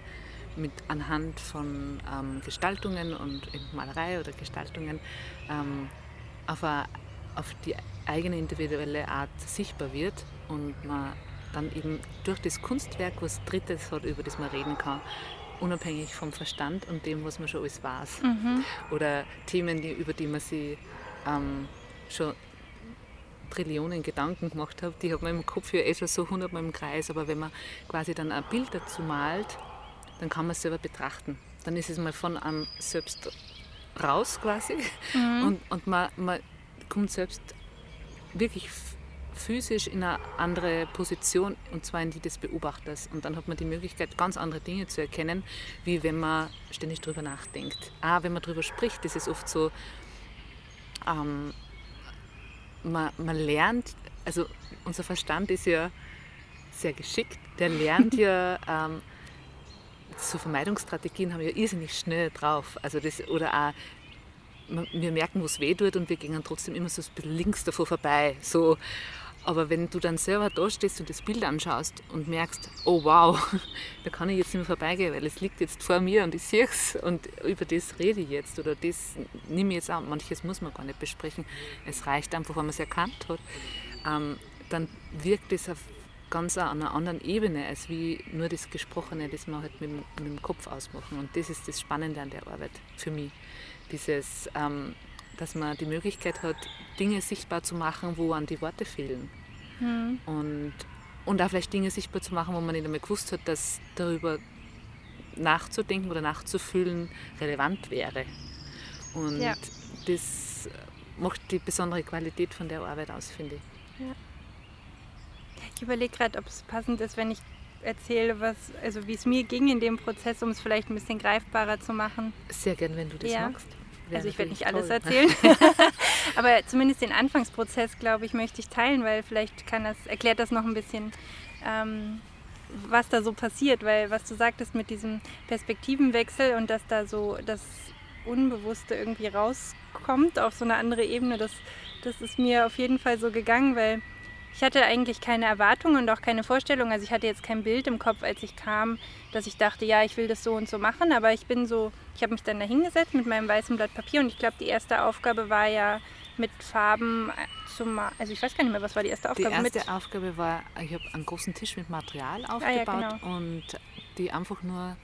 mit anhand von ähm, Gestaltungen und Malerei oder Gestaltungen ähm, auf eine auf die eigene individuelle Art sichtbar wird und man dann eben durch das Kunstwerk was Drittes hat, über das man reden kann, unabhängig vom Verstand und dem, was man schon alles weiß. Mhm. Oder Themen, die, über die man sich ähm, schon Trillionen Gedanken gemacht hat, die hat man im Kopf ja eh schon so hundertmal im Kreis, aber wenn man quasi dann ein Bild dazu malt, dann kann man es selber betrachten. Dann ist es mal von einem selbst raus quasi mhm. und, und man, man kommt selbst wirklich physisch in eine andere Position und zwar in die des Beobachters. Und dann hat man die Möglichkeit, ganz andere Dinge zu erkennen, wie wenn man ständig darüber nachdenkt. Ah, wenn man darüber spricht, ist es oft so, ähm, man, man lernt, also unser Verstand ist ja sehr geschickt, der lernt ja, ähm, so Vermeidungsstrategien haben wir ja irrsinnig schnell drauf. Also das, oder auch wir merken, wo es weh tut und wir gehen trotzdem immer so ein bisschen links davor vorbei. So, Aber wenn du dann selber da stehst und das Bild anschaust und merkst, oh wow, da kann ich jetzt nicht mehr vorbeigehen, weil es liegt jetzt vor mir und ich sehe es und über das rede ich jetzt oder das nehme ich jetzt an. Manches muss man gar nicht besprechen. Es reicht einfach, wenn man es erkannt hat. Ähm, dann wirkt es auf ganz an einer anderen Ebene, als wie nur das Gesprochene, das man halt mit, mit dem Kopf ausmachen. Und das ist das Spannende an der Arbeit für mich. Dieses, ähm, dass man die Möglichkeit hat, Dinge sichtbar zu machen, wo an die Worte fehlen. Mhm. Und, und auch vielleicht Dinge sichtbar zu machen, wo man nicht einmal gewusst hat, dass darüber nachzudenken oder nachzufühlen relevant wäre. Und ja. das macht die besondere Qualität von der Arbeit aus, finde ich. Ja. Ich überlege gerade, ob es passend ist, wenn ich erzähle, was, also wie es mir ging in dem Prozess, um es vielleicht ein bisschen greifbarer zu machen. Sehr gern, wenn du das ja. magst. Wäre also ich werde nicht toll. alles erzählen, aber zumindest den Anfangsprozess, glaube ich, möchte ich teilen, weil vielleicht kann das, erklärt das noch ein bisschen, ähm, was da so passiert, weil was du sagtest mit diesem Perspektivenwechsel und dass da so das Unbewusste irgendwie rauskommt auf so eine andere Ebene, das, das ist mir auf jeden Fall so gegangen, weil ich hatte eigentlich keine Erwartungen und auch keine Vorstellung. Also ich hatte jetzt kein Bild im Kopf, als ich kam, dass ich dachte, ja, ich will das so und so machen. Aber ich bin so, ich habe mich dann da hingesetzt mit meinem weißen Blatt Papier und ich glaube, die erste Aufgabe war ja mit Farben zu malen. Also ich weiß gar nicht mehr, was war die erste Aufgabe? Die erste mit Aufgabe war, ich habe einen großen Tisch mit Material aufgebaut ah, ja, genau. und die einfach nur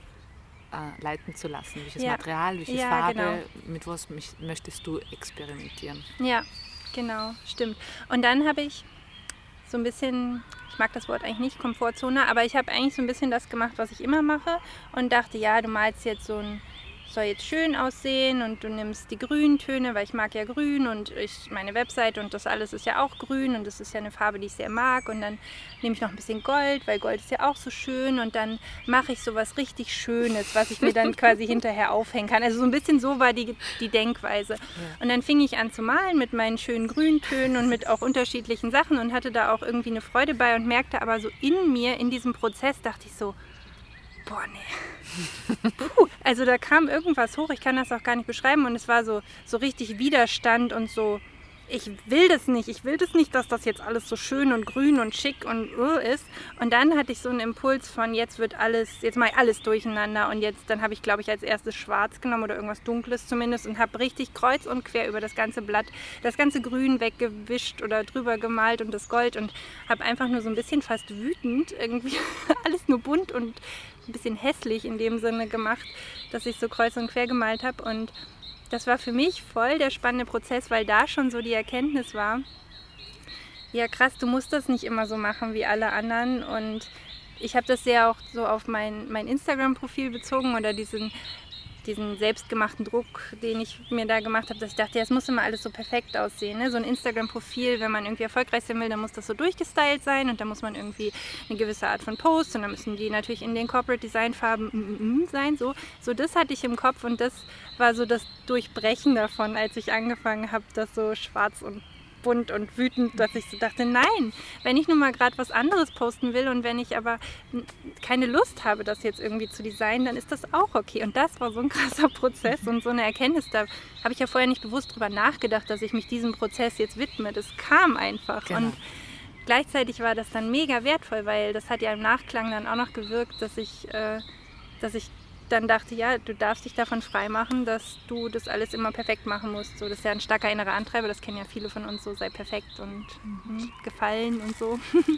äh, leiten zu lassen. Welches ja. Material, welche ja, Farbe, genau. mit was mich, möchtest du experimentieren? Ja, genau, stimmt. Und dann habe ich so ein bisschen, ich mag das Wort eigentlich nicht, Komfortzone, aber ich habe eigentlich so ein bisschen das gemacht, was ich immer mache und dachte, ja, du malst jetzt so ein soll jetzt schön aussehen und du nimmst die Grüntöne, weil ich mag ja grün und ich, meine Website und das alles ist ja auch grün und das ist ja eine Farbe, die ich sehr mag und dann nehme ich noch ein bisschen Gold, weil Gold ist ja auch so schön und dann mache ich so was richtig Schönes, was ich mir dann quasi hinterher aufhängen kann. Also so ein bisschen so war die, die Denkweise. Und dann fing ich an zu malen mit meinen schönen Grüntönen und mit auch unterschiedlichen Sachen und hatte da auch irgendwie eine Freude bei und merkte aber so in mir, in diesem Prozess, dachte ich so, boah, nee. Puh, also da kam irgendwas hoch, ich kann das auch gar nicht beschreiben und es war so, so richtig Widerstand und so, ich will das nicht, ich will das nicht, dass das jetzt alles so schön und grün und schick und uh, ist. Und dann hatte ich so einen Impuls von, jetzt wird alles, jetzt ich alles durcheinander und jetzt, dann habe ich, glaube ich, als erstes schwarz genommen oder irgendwas Dunkles zumindest und habe richtig kreuz und quer über das ganze Blatt das ganze Grün weggewischt oder drüber gemalt und das Gold und habe einfach nur so ein bisschen fast wütend irgendwie alles nur bunt und ein bisschen hässlich in dem Sinne gemacht, dass ich so kreuz und quer gemalt habe. Und das war für mich voll der spannende Prozess, weil da schon so die Erkenntnis war, ja krass, du musst das nicht immer so machen wie alle anderen. Und ich habe das sehr auch so auf mein, mein Instagram-Profil bezogen oder diesen diesen selbstgemachten Druck, den ich mir da gemacht habe, dass ich dachte, ja, es muss immer alles so perfekt aussehen. Ne? So ein Instagram-Profil, wenn man irgendwie erfolgreich sein will, dann muss das so durchgestylt sein und dann muss man irgendwie eine gewisse Art von Post und dann müssen die natürlich in den Corporate Design Farben mm sein. So. so das hatte ich im Kopf und das war so das Durchbrechen davon, als ich angefangen habe, das so schwarz und bunt und wütend, dass ich so dachte, nein, wenn ich nun mal gerade was anderes posten will und wenn ich aber keine Lust habe, das jetzt irgendwie zu designen, dann ist das auch okay. Und das war so ein krasser Prozess und so eine Erkenntnis. Da habe ich ja vorher nicht bewusst drüber nachgedacht, dass ich mich diesem Prozess jetzt widme. Das kam einfach. Genau. Und gleichzeitig war das dann mega wertvoll, weil das hat ja im Nachklang dann auch noch gewirkt, dass ich, äh, dass ich dann dachte, ja, du darfst dich davon freimachen, dass du das alles immer perfekt machen musst. So, das ist ja ein starker innerer Antreiber, das kennen ja viele von uns, so sei perfekt und mhm. gefallen und so.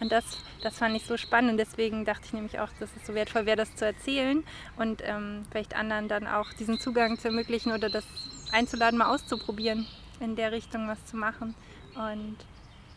Und das, das fand ich so spannend und deswegen dachte ich nämlich auch, dass es so wertvoll wäre, das zu erzählen und ähm, vielleicht anderen dann auch diesen Zugang zu ermöglichen oder das einzuladen, mal auszuprobieren, in der Richtung was zu machen. Und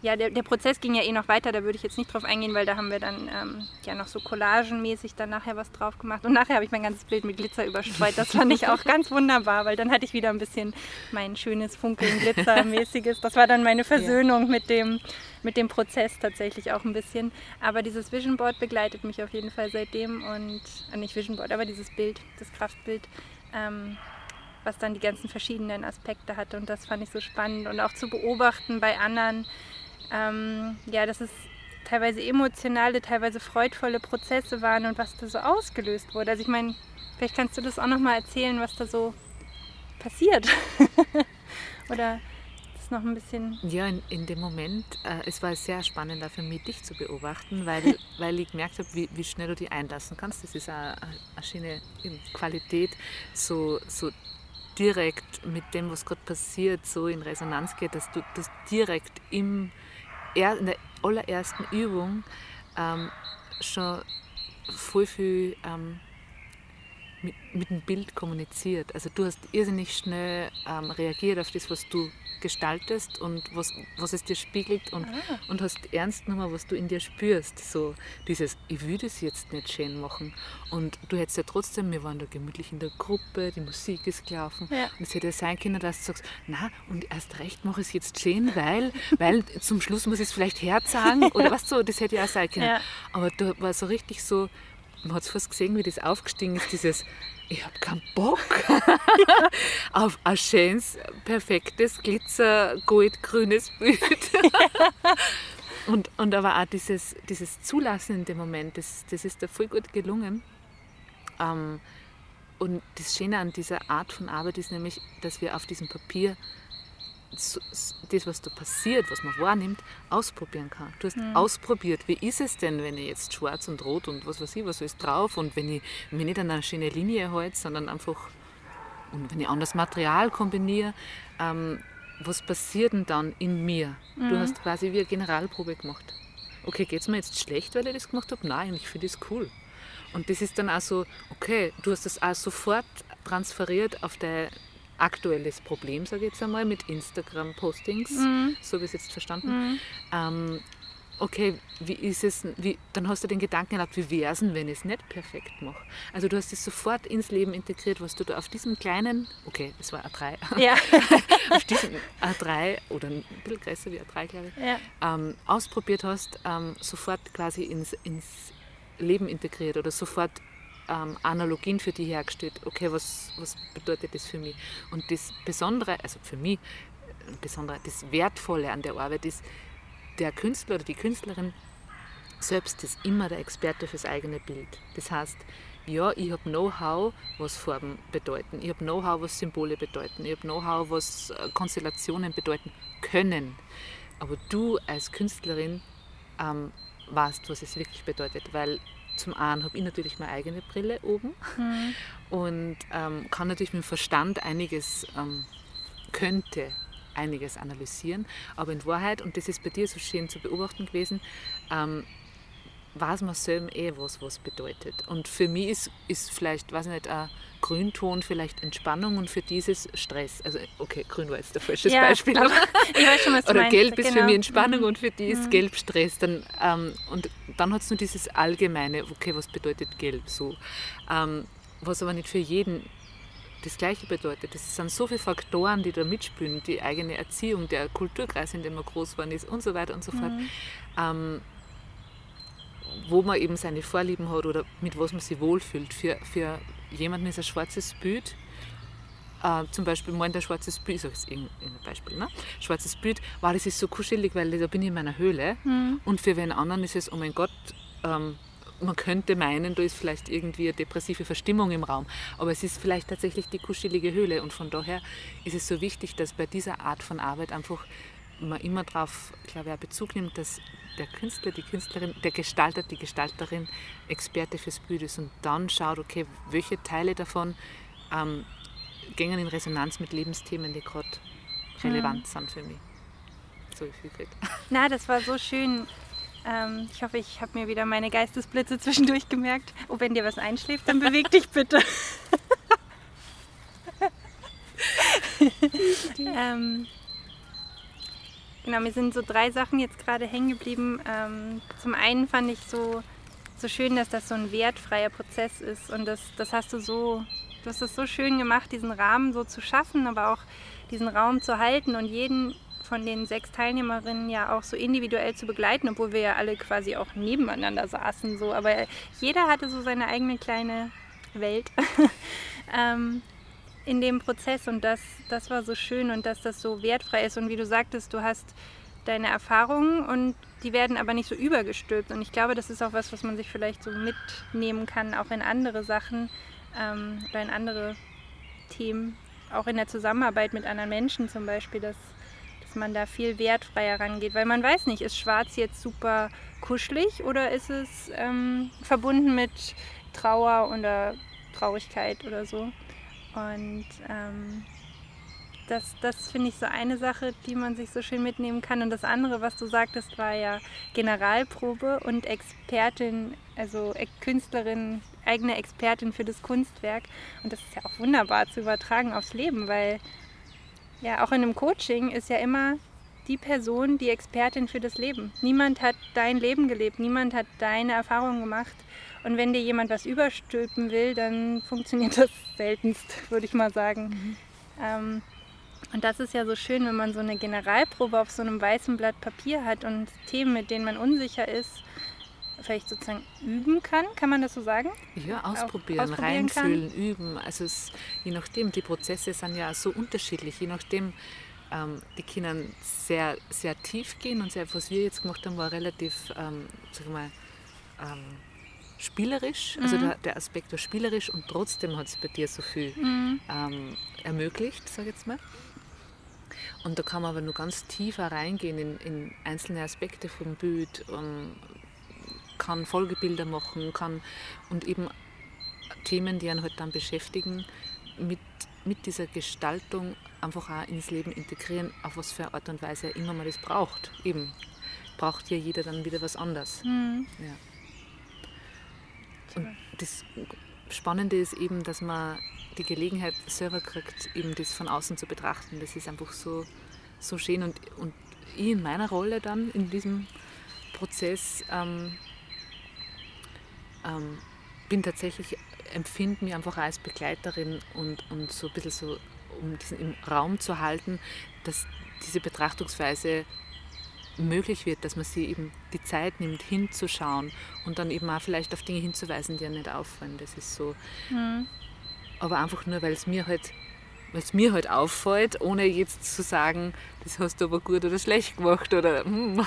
ja, der, der Prozess ging ja eh noch weiter, da würde ich jetzt nicht drauf eingehen, weil da haben wir dann ähm, ja noch so collagenmäßig dann nachher was drauf gemacht. Und nachher habe ich mein ganzes Bild mit Glitzer überstreut. Das fand ich auch ganz wunderbar, weil dann hatte ich wieder ein bisschen mein schönes Funkeln Glitzermäßiges. Das war dann meine Versöhnung ja. mit, dem, mit dem Prozess tatsächlich auch ein bisschen. Aber dieses Vision Board begleitet mich auf jeden Fall seitdem und äh, nicht Vision Board, aber dieses Bild, das Kraftbild. Ähm, was dann die ganzen verschiedenen Aspekte hatte und das fand ich so spannend und auch zu beobachten bei anderen, ähm, ja, dass es teilweise emotionale, teilweise freudvolle Prozesse waren und was da so ausgelöst wurde. Also ich meine, vielleicht kannst du das auch nochmal erzählen, was da so passiert. Oder noch ein bisschen. Ja, in, in dem Moment, äh, es war sehr spannend für mich, dich zu beobachten, weil, weil ich gemerkt habe, wie, wie schnell du dich einlassen kannst. Das ist eine, eine schöne Qualität, so, so direkt mit dem, was gerade passiert, so in Resonanz geht, dass du das direkt im, in der allerersten Übung ähm, schon voll viel ähm, mit, mit dem Bild kommuniziert. Also du hast irrsinnig schnell ähm, reagiert auf das, was du gestaltest und was, was es dir spiegelt und, ah. und hast ernst genommen, was du in dir spürst. So dieses, ich will das jetzt nicht schön machen. Und du hättest ja trotzdem, wir waren da gemütlich in der Gruppe, die Musik ist gelaufen. Ja. Und es hätte ja sein können, dass du sagst, na, und erst recht mache ich es jetzt schön, weil, weil zum Schluss muss ich es vielleicht herzagen oder was so, das hätte ja auch sein können. Ja. Aber da war so richtig so, man hat es fast gesehen, wie das aufgestiegen ist, dieses, ich habe keinen Bock auf ein schönes, perfektes, glitzer, goldgrünes Bild. und, und aber auch dieses, dieses Zulassen in dem Moment, das, das ist da voll gut gelungen. Ähm, und das Schöne an dieser Art von Arbeit ist nämlich, dass wir auf diesem Papier das, was da passiert, was man wahrnimmt, ausprobieren kann. Du hast mhm. ausprobiert, wie ist es denn, wenn ich jetzt schwarz und rot und was weiß ich, was ist drauf und wenn ich, wenn ich nicht eine schöne Linie halte, sondern einfach, und wenn ich anderes Material kombiniere, ähm, was passiert denn dann in mir? Mhm. Du hast quasi wie eine Generalprobe gemacht. Okay, geht es mir jetzt schlecht, weil ich das gemacht habe? Nein, ich finde das cool. Und das ist dann auch so, okay, du hast das auch sofort transferiert auf deine aktuelles Problem, sage ich jetzt einmal, mit Instagram-Postings, mhm. so ich es jetzt verstanden. Mhm. Ähm, okay, wie ist es, wie, dann hast du den Gedanken gehabt, wie wäre es denn, wenn ich es nicht perfekt mache? Also du hast es sofort ins Leben integriert, was du da auf diesem kleinen, okay, es war A3, ja. auf diesem A3 oder ein bisschen größer wie A3, glaube ich, ja. ähm, ausprobiert hast, ähm, sofort quasi ins, ins Leben integriert oder sofort ähm, Analogien für die hergestellt. Okay, was, was bedeutet das für mich? Und das Besondere, also für mich, äh, Besondere, das Wertvolle an der Arbeit ist, der Künstler oder die Künstlerin selbst ist immer der Experte fürs eigene Bild. Das heißt, ja, ich habe Know-how, was Farben bedeuten. Ich habe Know-how, was Symbole bedeuten. Ich habe Know-how, was äh, Konstellationen bedeuten können. Aber du als Künstlerin ähm, weißt, was es wirklich bedeutet, weil zum einen habe ich natürlich meine eigene Brille oben mhm. und ähm, kann natürlich mit dem Verstand einiges, ähm, könnte einiges analysieren, aber in Wahrheit, und das ist bei dir so schön zu beobachten gewesen, ähm, weiß man selber eh, was was bedeutet. Und für mich ist, ist vielleicht, weiß ich nicht, ein Grünton vielleicht Entspannung und für dieses Stress. Also okay, grün war jetzt der falsches ja, Beispiel. Aber ich weiß schon, was du Oder meinst. gelb ist genau. für mich Entspannung mhm. und für die ist mhm. gelb Stress. Dann, ähm, und dann hat es nur dieses allgemeine, okay, was bedeutet gelb so. Ähm, was aber nicht für jeden das Gleiche bedeutet. Es sind so viele Faktoren, die da mitspielen, die eigene Erziehung, der Kulturkreis, in dem man groß geworden ist und so weiter und so fort. Mhm. Ähm, wo man eben seine Vorlieben hat oder mit was man sich wohlfühlt. Für, für jemanden ist ein schwarzes Bild, äh, zum Beispiel meint ein schwarzes Bild, ich sage jetzt irgendein Beispiel, ne? schwarzes Bild, war das ist so kuschelig, weil da bin ich in meiner Höhle. Mhm. Und für wen anderen ist es, oh mein Gott, ähm, man könnte meinen, da ist vielleicht irgendwie eine depressive Verstimmung im Raum, aber es ist vielleicht tatsächlich die kuschelige Höhle und von daher ist es so wichtig, dass bei dieser Art von Arbeit einfach man immer darauf, glaube ich, Bezug nimmt, dass der Künstler, die Künstlerin, der Gestalter, die Gestalterin Experte fürs Bild ist und dann schaut, okay, welche Teile davon ähm, gehen in Resonanz mit Lebensthemen, die gerade relevant mhm. sind für mich. So wie Wilfried. Na, das war so schön. Ähm, ich hoffe, ich habe mir wieder meine Geistesblitze zwischendurch gemerkt. Oh, wenn dir was einschläft, dann beweg dich bitte. ähm, Genau, mir sind so drei Sachen jetzt gerade hängen geblieben. Ähm, zum einen fand ich so, so schön, dass das so ein wertfreier Prozess ist und das, das hast du so, du hast es so schön gemacht, diesen Rahmen so zu schaffen, aber auch diesen Raum zu halten und jeden von den sechs Teilnehmerinnen ja auch so individuell zu begleiten, obwohl wir ja alle quasi auch nebeneinander saßen. So. Aber jeder hatte so seine eigene kleine Welt. ähm, in dem Prozess und das, das war so schön und dass das so wertfrei ist. Und wie du sagtest, du hast deine Erfahrungen und die werden aber nicht so übergestülpt. Und ich glaube, das ist auch was, was man sich vielleicht so mitnehmen kann, auch in andere Sachen ähm, oder in andere Themen, auch in der Zusammenarbeit mit anderen Menschen zum Beispiel, dass, dass man da viel wertfreier rangeht, weil man weiß nicht, ist Schwarz jetzt super kuschelig oder ist es ähm, verbunden mit Trauer oder Traurigkeit oder so. Und ähm, das, das finde ich so eine Sache, die man sich so schön mitnehmen kann. Und das andere, was du sagtest, war ja Generalprobe und Expertin, also Künstlerin, eigene Expertin für das Kunstwerk. Und das ist ja auch wunderbar zu übertragen aufs Leben, weil ja auch in einem Coaching ist ja immer die Person die Expertin für das Leben. Niemand hat dein Leben gelebt, niemand hat deine Erfahrungen gemacht. Und wenn dir jemand was überstülpen will, dann funktioniert das seltenst, würde ich mal sagen. Mhm. Ähm, und das ist ja so schön, wenn man so eine Generalprobe auf so einem weißen Blatt Papier hat und Themen, mit denen man unsicher ist, vielleicht sozusagen üben kann. Kann man das so sagen? Ja, ausprobieren, ausprobieren reinfühlen, kann. üben. Also es, je nachdem, die Prozesse sind ja so unterschiedlich, je nachdem, ähm, die können sehr, sehr tief gehen und sehr, was wir jetzt gemacht haben, war relativ, ähm, sag mal, ähm, spielerisch, also mhm. der, der, Aspekt war spielerisch und trotzdem hat es bei dir so viel mhm. ähm, ermöglicht, sage ich jetzt mal. Und da kann man aber nur ganz tiefer reingehen in, in einzelne Aspekte vom Bild, ähm, kann Folgebilder machen, kann und eben Themen, die einen halt dann beschäftigen, mit, mit dieser Gestaltung einfach auch ins Leben integrieren, auf was für eine Art und Weise immer man das braucht. Eben braucht ja jeder dann wieder was anderes. Mhm. Ja. Und das Spannende ist eben, dass man die Gelegenheit selber kriegt, eben das von außen zu betrachten. Das ist einfach so, so schön. Und, und ich in meiner Rolle dann in diesem Prozess ähm, ähm, bin tatsächlich, empfinde mich einfach als Begleiterin und, und so ein bisschen so, um diesen im Raum zu halten, dass diese Betrachtungsweise möglich wird, dass man sie eben die Zeit nimmt, hinzuschauen und dann eben auch vielleicht auf Dinge hinzuweisen, die ja nicht auffallen. Das ist so. Mhm. Aber einfach nur, weil es mir halt weil es mir halt auffällt, ohne jetzt zu sagen, das hast du aber gut oder schlecht gemacht oder hm,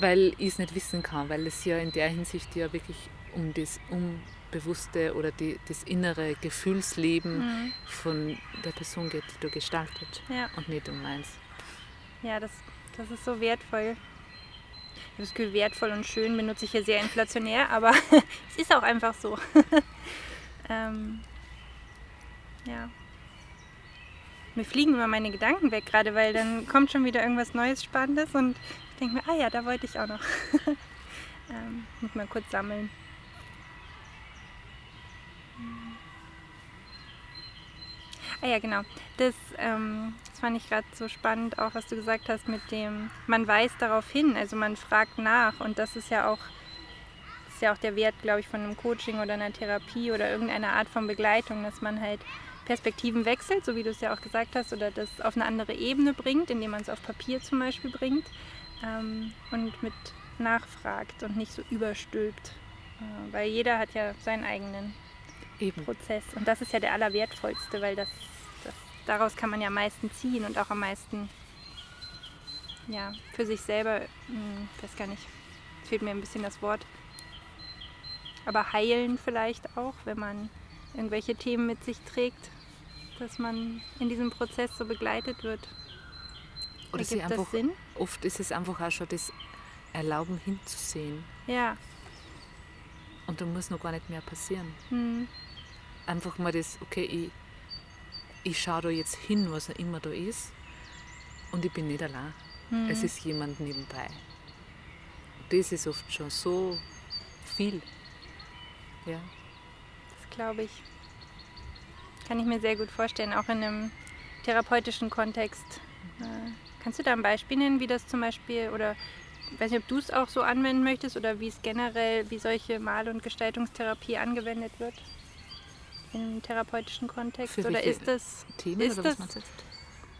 weil ich es nicht wissen kann, weil es ja in der Hinsicht ja wirklich um das Unbewusste oder die, das innere Gefühlsleben mhm. von der Person geht, die du gestaltet ja. und nicht um meins. Ja, das das ist so wertvoll. Das Gefühl, wertvoll und schön benutze ich hier sehr inflationär, aber es ist auch einfach so. ähm, ja. Mir fliegen immer meine Gedanken weg, gerade weil dann kommt schon wieder irgendwas Neues, Spannendes und ich denke mir, ah ja, da wollte ich auch noch. ähm, muss mal kurz sammeln. Ah ja, genau. Das, ähm, das fand ich gerade so spannend, auch was du gesagt hast mit dem, man weist darauf hin, also man fragt nach und das ist ja auch, ist ja auch der Wert, glaube ich, von einem Coaching oder einer Therapie oder irgendeiner Art von Begleitung, dass man halt Perspektiven wechselt, so wie du es ja auch gesagt hast, oder das auf eine andere Ebene bringt, indem man es auf Papier zum Beispiel bringt ähm, und mit nachfragt und nicht so überstülpt. Äh, weil jeder hat ja seinen eigenen Eben. Prozess. Und das ist ja der allerwertvollste, weil das, daraus kann man ja am meisten ziehen und auch am meisten ja, für sich selber, hm, weiß gar nicht, fehlt mir ein bisschen das Wort, aber heilen vielleicht auch, wenn man irgendwelche Themen mit sich trägt, dass man in diesem Prozess so begleitet wird. Oder Ergibt einfach, das Sinn? Oft ist es einfach auch schon das Erlauben hinzusehen. Ja. Und da muss noch gar nicht mehr passieren. Hm einfach mal das, okay, ich, ich schaue da jetzt hin, was auch immer da ist, und ich bin nicht allein. Mhm. Es ist jemand nebenbei. Das ist oft schon so viel. Ja. Das glaube ich. Kann ich mir sehr gut vorstellen, auch in einem therapeutischen Kontext. Äh, kannst du da ein Beispiel nennen, wie das zum Beispiel, oder ich weiß nicht, ob du es auch so anwenden möchtest oder wie es generell, wie solche Mal- und Gestaltungstherapie angewendet wird? Im therapeutischen Kontext? Für oder ist das. Themen ist oder das,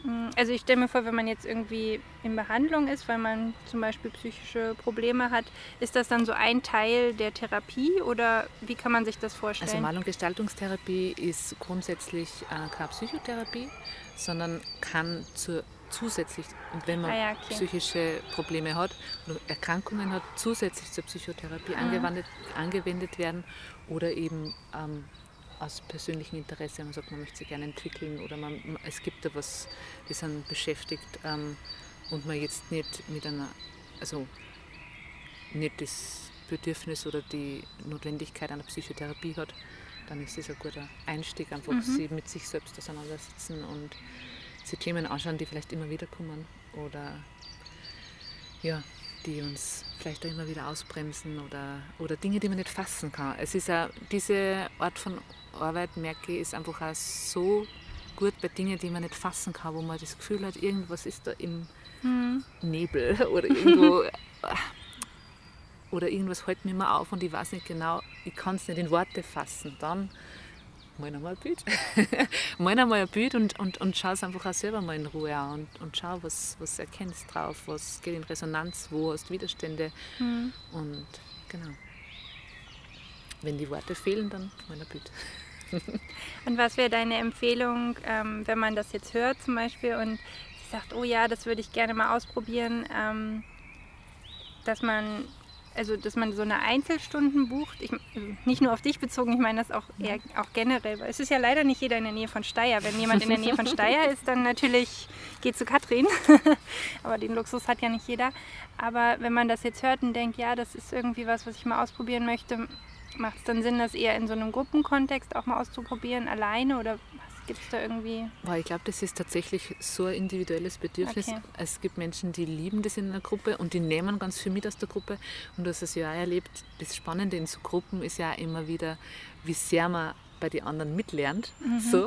mm, also ich stelle mir vor, wenn man jetzt irgendwie in Behandlung ist, weil man zum Beispiel psychische Probleme hat, ist das dann so ein Teil der Therapie oder wie kann man sich das vorstellen? Also Mal- und Gestaltungstherapie ist grundsätzlich äh, keine Psychotherapie, sondern kann zur zusätzlich, wenn man ah ja, okay. psychische Probleme hat oder Erkrankungen hat, zusätzlich zur Psychotherapie mhm. angewendet, angewendet werden oder eben ähm, aus persönlichem Interesse, man sagt, man möchte sich gerne entwickeln oder man, es gibt da was, das einen beschäftigt ähm, und man jetzt nicht mit einer, also nicht das Bedürfnis oder die Notwendigkeit einer Psychotherapie hat, dann ist das ein guter Einstieg, einfach mhm. sie mit sich selbst auseinandersetzen und sich Themen anschauen, die vielleicht immer wieder kommen oder ja, die uns vielleicht auch immer wieder ausbremsen oder, oder Dinge, die man nicht fassen kann. Es ist auch, diese Art von Arbeit, merke ich, ist einfach auch so gut bei Dingen, die man nicht fassen kann, wo man das Gefühl hat, irgendwas ist da im mhm. Nebel oder irgendwo oder irgendwas hält mich immer auf und ich weiß nicht genau, ich kann es nicht in Worte fassen. Dann mal einmal ein Bild. mal einmal ein Bild und, und, und schau es einfach auch selber mal in Ruhe an und, und schau, was, was erkennst drauf, was geht in Resonanz, wo hast Widerstände. Mhm. Und genau. Wenn die Worte fehlen, dann mal ein Bild. und was wäre deine Empfehlung, ähm, wenn man das jetzt hört zum Beispiel und sagt, oh ja, das würde ich gerne mal ausprobieren, ähm, dass man also dass man so eine Einzelstunden bucht, ich, nicht nur auf dich bezogen, ich meine das auch eher auch generell, weil es ist ja leider nicht jeder in der Nähe von Steyr. Wenn jemand in der Nähe von Steyr ist, dann natürlich geht zu Katrin, aber den Luxus hat ja nicht jeder. Aber wenn man das jetzt hört und denkt, ja, das ist irgendwie was, was ich mal ausprobieren möchte, macht es dann Sinn, das eher in so einem Gruppenkontext auch mal auszuprobieren, alleine oder Gibt es da irgendwie? Boah, ich glaube, das ist tatsächlich so ein individuelles Bedürfnis. Okay. Es gibt Menschen, die lieben das in einer Gruppe und die nehmen ganz viel mit aus der Gruppe. Und hast es ja auch erlebt, das Spannende in so Gruppen ist ja immer wieder, wie sehr man bei den anderen mitlernt. Mhm. So.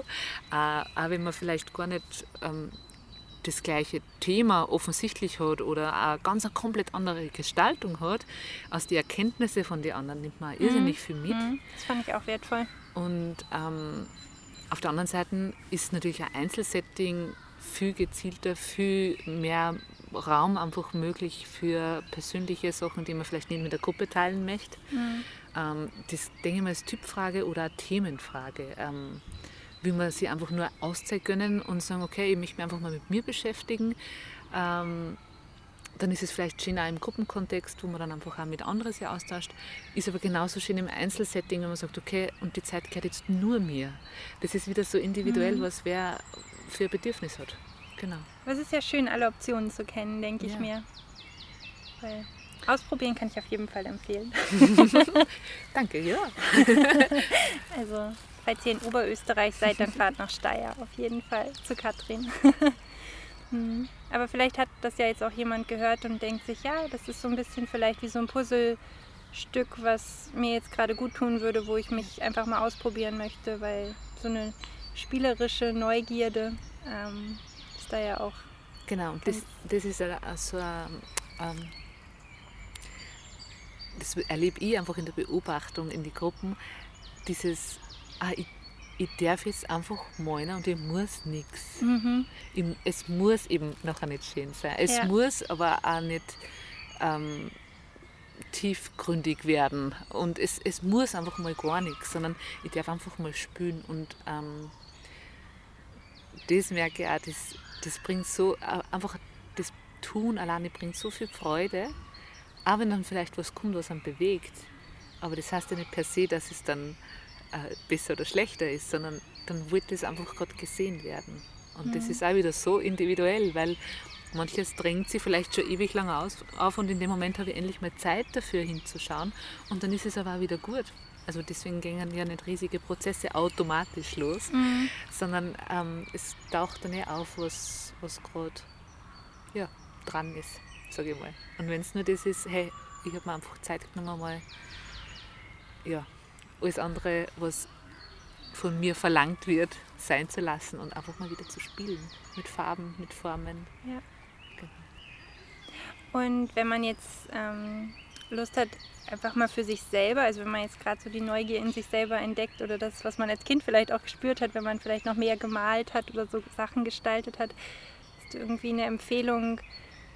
Äh, auch wenn man vielleicht gar nicht ähm, das gleiche Thema offensichtlich hat oder eine ganz eine komplett andere Gestaltung hat, aus den Erkenntnissen von den anderen nimmt man irrsinnig mhm. viel mit. Mhm. Das fand ich auch wertvoll. Und ähm, auf der anderen Seite ist natürlich ein Einzelsetting viel gezielter, viel mehr Raum einfach möglich für persönliche Sachen, die man vielleicht nicht mit der Gruppe teilen möchte. Mhm. Ähm, das denke ich mal als Typfrage oder Themenfrage. Ähm, will man sich einfach nur Auszeit gönnen und sagen, okay, ich möchte mich einfach mal mit mir beschäftigen. Ähm, dann ist es vielleicht schön auch im Gruppenkontext, wo man dann einfach auch mit anderen sich austauscht. Ist aber genauso schön im Einzelsetting, wenn man sagt, okay, und die Zeit gehört jetzt nur mir. Das ist wieder so individuell, mhm. was wer für ein Bedürfnis hat. Genau. Es ist ja schön, alle Optionen zu kennen, denke ja. ich mir. Weil ausprobieren kann ich auf jeden Fall empfehlen. Danke, ja. also, falls ihr in Oberösterreich seid, dann fahrt nach Steyr auf jeden Fall zu Katrin. Mhm. Aber vielleicht hat das ja jetzt auch jemand gehört und denkt sich, ja, das ist so ein bisschen vielleicht wie so ein Puzzlestück, was mir jetzt gerade gut tun würde, wo ich mich einfach mal ausprobieren möchte, weil so eine spielerische Neugierde ähm, ist da ja auch. Genau, und das, das ist also ähm, das erlebe ich einfach in der Beobachtung in die Gruppen, dieses, ah, ich ich darf jetzt einfach malen und ich muss nichts. Mhm. Es muss eben nachher nicht schön sein. Es ja. muss aber auch nicht ähm, tiefgründig werden. Und es, es muss einfach mal gar nichts, sondern ich darf einfach mal spülen. Und ähm, das merke ich auch, das, das bringt so, einfach das Tun alleine bringt so viel Freude. Auch wenn dann vielleicht was kommt, was einen bewegt. Aber das heißt ja nicht per se, dass es dann äh, besser oder schlechter ist, sondern dann wird das einfach gerade gesehen werden. Und mhm. das ist auch wieder so individuell, weil manches drängt sich vielleicht schon ewig lang aus, auf und in dem Moment habe ich endlich mal Zeit dafür hinzuschauen und dann ist es aber auch wieder gut. Also deswegen gehen ja nicht riesige Prozesse automatisch los, mhm. sondern ähm, es taucht dann ja auf, was, was gerade ja, dran ist, sage ich mal. Und wenn es nur das ist, hey, ich habe mir einfach Zeit genommen, mal ja, alles andere, was von mir verlangt wird, sein zu lassen und einfach mal wieder zu spielen. Mit Farben, mit Formen. Ja. Genau. Und wenn man jetzt ähm, Lust hat, einfach mal für sich selber, also wenn man jetzt gerade so die Neugier in sich selber entdeckt oder das, was man als Kind vielleicht auch gespürt hat, wenn man vielleicht noch mehr gemalt hat oder so Sachen gestaltet hat, ist irgendwie eine Empfehlung,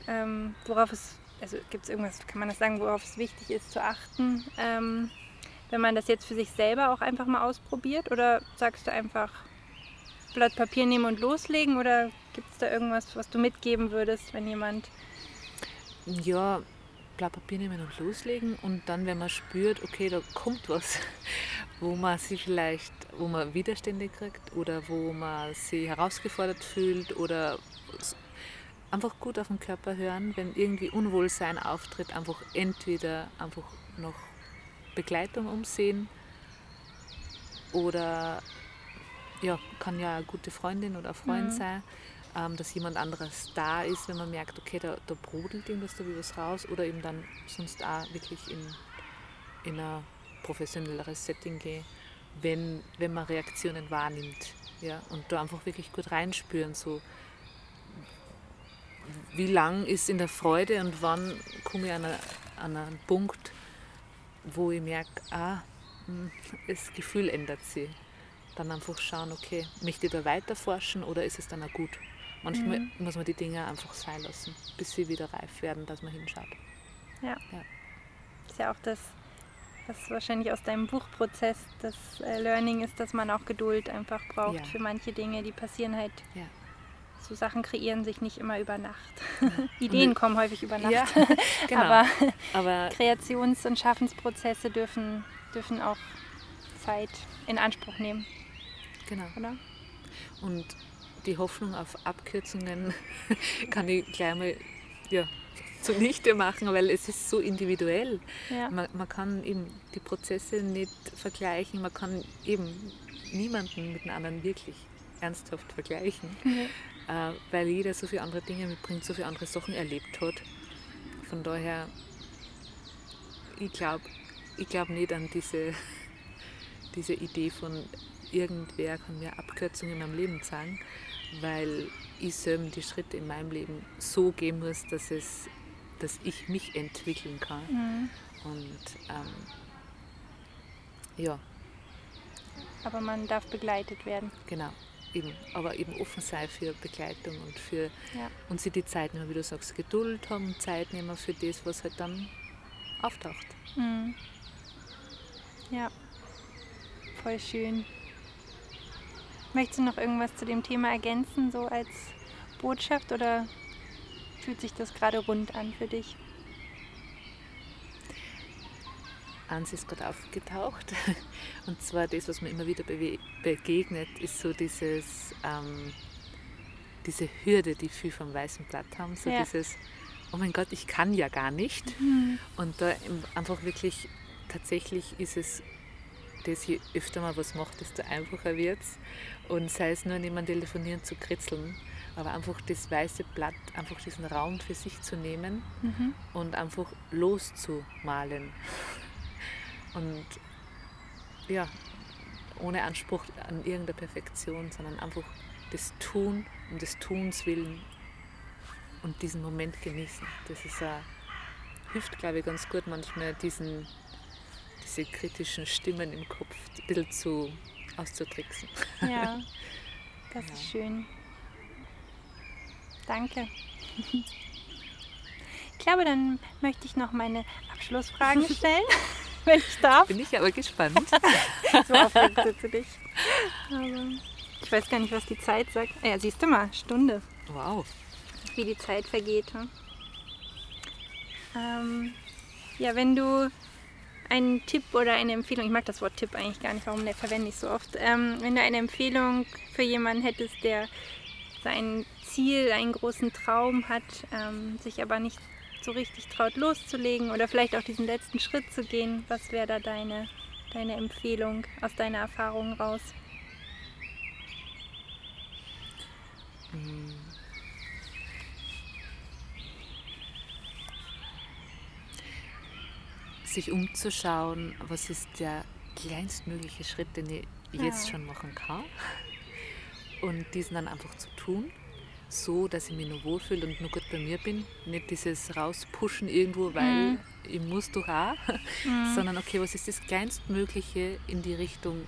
ähm, worauf es, also gibt es irgendwas, kann man das sagen, worauf es wichtig ist zu achten, ähm, wenn man das jetzt für sich selber auch einfach mal ausprobiert? Oder sagst du einfach Blatt Papier nehmen und loslegen? Oder gibt es da irgendwas, was du mitgeben würdest, wenn jemand. Ja, Blatt Papier nehmen und loslegen und dann, wenn man spürt, okay, da kommt was, wo man sich vielleicht, wo man Widerstände kriegt oder wo man sich herausgefordert fühlt oder einfach gut auf den Körper hören, wenn irgendwie Unwohlsein auftritt, einfach entweder einfach noch Begleitung umsehen. Oder ja, kann ja eine gute Freundin oder Freund mhm. sein, ähm, dass jemand anderes da ist, wenn man merkt, okay, da, da brodelt irgendwas, da will was raus. Oder eben dann sonst auch wirklich in, in ein professionelleres Setting gehen, wenn, wenn man Reaktionen wahrnimmt ja, und da einfach wirklich gut reinspüren, so wie lang ist in der Freude und wann komme ich an, eine, an einen Punkt, wo ich merke, ah, hm, das Gefühl ändert sich. Dann einfach schauen, okay, möchte ich da weiter forschen oder ist es dann auch gut? Manchmal mhm. muss man die Dinge einfach sein lassen, bis sie wieder reif werden, dass man hinschaut. Ja. ja. Das ist ja auch das, was wahrscheinlich aus deinem Buchprozess das äh, Learning ist, dass man auch Geduld einfach braucht ja. für manche Dinge, die passieren halt. Ja. So Sachen kreieren sich nicht immer über Nacht. Ideen kommen häufig über Nacht. Ja, genau. Aber, Aber Kreations- und Schaffensprozesse dürfen, dürfen auch Zeit in Anspruch nehmen. Genau. Oder? Und die Hoffnung auf Abkürzungen kann ich gleich mal ja, zunichte machen, weil es ist so individuell. Ja. Man, man, kann eben die Prozesse nicht vergleichen, man kann eben niemanden mit einem anderen wirklich ernsthaft vergleichen, mhm. Äh, weil jeder so viele andere Dinge mitbringt, so viele andere Sachen erlebt hat. Von daher, ich glaube ich glaub nicht an diese, diese Idee von irgendwer kann mir Abkürzungen in meinem Leben sagen, weil ich selber die Schritte in meinem Leben so gehen muss, dass, es, dass ich mich entwickeln kann. Mhm. Und ähm, ja. Aber man darf begleitet werden. Genau, eben. Aber eben offen sein für Begleitung und für ja. und sich die Zeit nehmen, wie du sagst, Geduld haben, Zeit nehmen für das, was halt dann auftaucht. Mhm. Ja, voll schön. Möchtest du noch irgendwas zu dem Thema ergänzen, so als Botschaft oder fühlt sich das gerade rund an für dich? Eins ist gerade aufgetaucht und zwar das, was mir immer wieder begegnet, ist so dieses, ähm, diese Hürde, die viel vom weißen Blatt haben, so ja. dieses, oh mein Gott, ich kann ja gar nicht. Mhm. Und da einfach wirklich, tatsächlich ist es das, je öfter man was macht, desto einfacher wird es. Und sei es nur neben Telefonieren zu kritzeln, aber einfach das weiße Blatt, einfach diesen Raum für sich zu nehmen mhm. und einfach loszumalen. Und ja, ohne Anspruch an irgendeine Perfektion, sondern einfach das Tun um des Tuns willen und diesen Moment genießen. Das ist a, hilft, glaube ich, ganz gut manchmal diesen diese kritischen Stimmen im Kopf ein bisschen zu auszutricksen. Ja, das ja. ist schön. Danke. Ich glaube, dann möchte ich noch meine Abschlussfragen stellen, wenn ich darf. Bin ich aber gespannt. so aufregend sitze dich. Aber ich weiß gar nicht, was die Zeit sagt. Ja, siehst du mal, Stunde. Wow. Wie die Zeit vergeht. Hm? Ähm, ja, wenn du einen Tipp oder eine Empfehlung, ich mag das Wort Tipp eigentlich gar nicht, warum der verwende ich so oft, ähm, wenn du eine Empfehlung für jemanden hättest, der sein Ziel, einen großen Traum hat, ähm, sich aber nicht so richtig traut loszulegen oder vielleicht auch diesen letzten Schritt zu gehen, was wäre da deine, deine Empfehlung aus deiner Erfahrung raus? Sich umzuschauen, was ist der kleinstmögliche Schritt, den ich ja. jetzt schon machen kann. Und diesen dann einfach zu tun, so dass ich mich nur wohlfühle und nur gut bei mir bin. Nicht dieses rauspushen irgendwo, weil mhm. ich muss doch auch, mhm. sondern okay, was ist das kleinstmögliche in die Richtung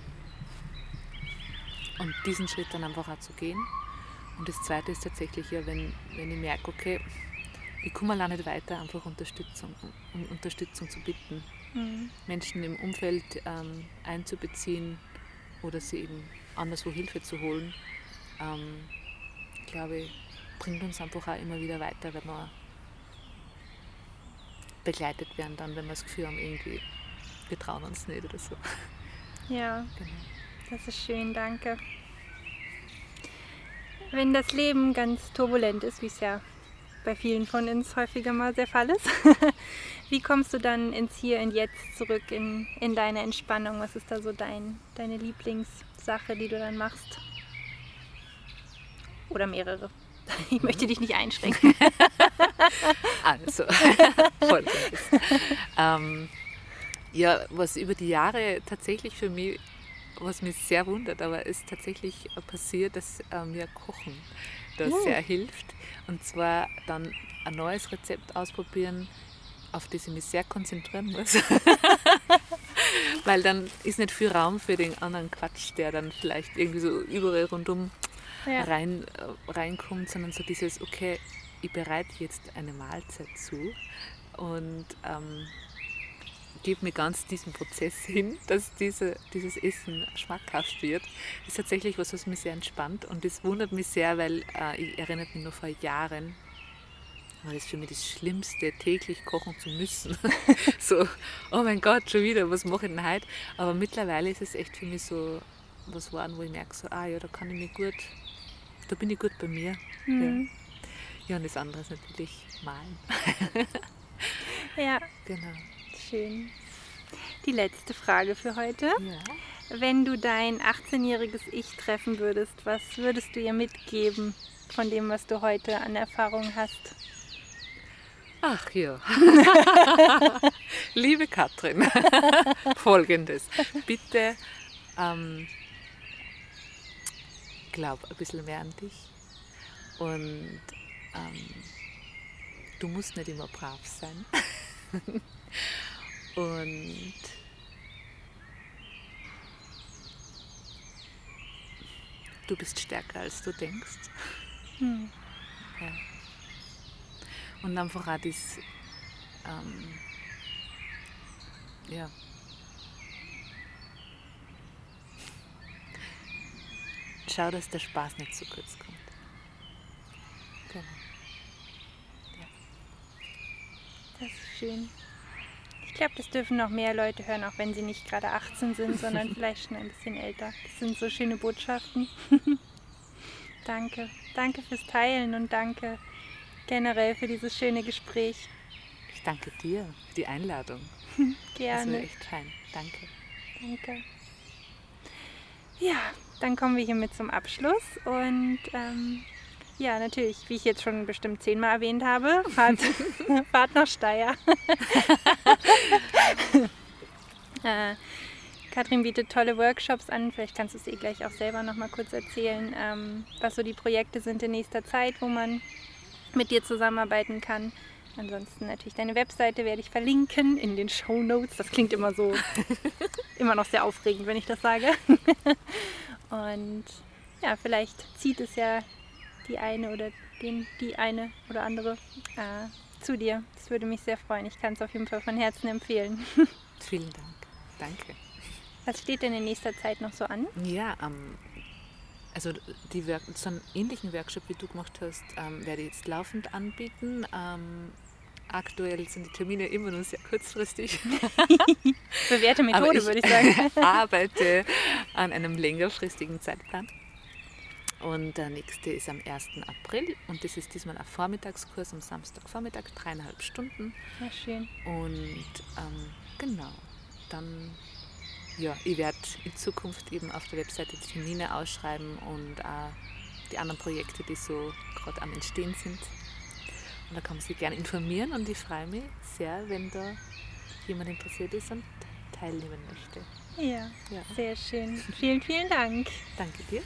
und diesen Schritt dann einfach auch zu gehen. Und das zweite ist tatsächlich ja, wenn, wenn ich merke, okay, ich komme allein nicht weiter, einfach Unterstützung, um Unterstützung zu bitten. Mhm. Menschen im Umfeld ähm, einzubeziehen oder sie eben anderswo Hilfe zu holen, ähm, glaube ich, bringt uns einfach auch immer wieder weiter, wenn wir begleitet werden, dann, wenn wir das Gefühl haben, irgendwie, wir trauen uns nicht oder so. Ja, genau. das ist schön, danke. Wenn das Leben ganz turbulent ist, wie es ja bei vielen von uns häufiger mal der Fall ist, wie kommst du dann ins Hier und Jetzt zurück in, in deine Entspannung? Was ist da so dein, deine Lieblingssache, die du dann machst? Oder mehrere? Ich möchte dich nicht einschränken. also, voll. ähm, ja, was über die Jahre tatsächlich für mich, was mich sehr wundert, aber ist tatsächlich passiert, dass äh, mir Kochen da uh. sehr hilft. Und zwar dann ein neues Rezept ausprobieren, auf das ich mich sehr konzentrieren muss. Weil dann ist nicht viel Raum für den anderen Quatsch, der dann vielleicht irgendwie so überall rundum ja. rein, äh, reinkommt, sondern so dieses, okay, ich bereite jetzt eine Mahlzeit zu und ähm, gebe mir ganz diesen Prozess hin, dass diese, dieses Essen schmackhaft wird. Das ist tatsächlich was, was mich sehr entspannt und das wundert mich sehr, weil äh, ich erinnere mich noch vor Jahren, war das für mich das Schlimmste, täglich kochen zu müssen. so, oh mein Gott, schon wieder, was mache ich denn heute? Aber mittlerweile ist es echt für mich so was geworden, wo ich merke, so, ah ja, da kann ich mich gut da bin ich gut bei mir. Mhm. Ja. ja, und das andere ist natürlich malen. ja. Genau. Schön. Die letzte Frage für heute. Ja. Wenn du dein 18-jähriges Ich treffen würdest, was würdest du ihr mitgeben von dem, was du heute an Erfahrung hast? Ach ja. Liebe Katrin, folgendes. Bitte ähm, glaube ein bisschen mehr an dich. Und ähm, du musst nicht immer brav sein. und du bist stärker als du denkst. Hm. Ja. Und einfach auch das, ähm, ja, schau, dass der Spaß nicht zu kurz kommt. Genau. Ja. Das ist schön. Ich glaube, das dürfen noch mehr Leute hören, auch wenn sie nicht gerade 18 sind, sondern vielleicht schon ein bisschen älter. Das sind so schöne Botschaften. danke. Danke fürs Teilen und danke generell für dieses schöne Gespräch. Ich danke dir für die Einladung. Gerne. Das war echt fein. Danke. Danke. Ja, dann kommen wir hiermit zum Abschluss und ähm, ja, natürlich, wie ich jetzt schon bestimmt zehnmal erwähnt habe, Fahrt, Fahrt nach Steyr. äh, Katrin bietet tolle Workshops an. Vielleicht kannst du es eh gleich auch selber noch mal kurz erzählen, ähm, was so die Projekte sind in nächster Zeit, wo man mit dir zusammenarbeiten kann. Ansonsten natürlich deine Webseite werde ich verlinken in den Show Notes. Das klingt immer so, immer noch sehr aufregend, wenn ich das sage. Und ja, vielleicht zieht es ja die eine oder den, die eine oder andere äh, zu dir. Das würde mich sehr freuen. Ich kann es auf jeden Fall von Herzen empfehlen. Vielen Dank. Danke. Was steht denn in nächster Zeit noch so an? Ja, ähm, also die so einen ähnlichen Workshop, wie du gemacht hast, ähm, werde ich jetzt laufend anbieten. Ähm, aktuell sind die Termine immer nur sehr kurzfristig. Bewährte Methode, ich würde ich sagen. arbeite an einem längerfristigen Zeitplan. Und der nächste ist am 1. April und das ist diesmal ein Vormittagskurs am Samstagvormittag, dreieinhalb Stunden. Sehr schön. Und ähm, genau, dann, ja, ich werde in Zukunft eben auf der Webseite die Termine ausschreiben und auch die anderen Projekte, die so gerade am Entstehen sind. Und da kann man sich gerne informieren und ich freue mich sehr, wenn da jemand interessiert ist und teilnehmen möchte. Ja, ja. sehr schön. Vielen, vielen Dank. Danke dir.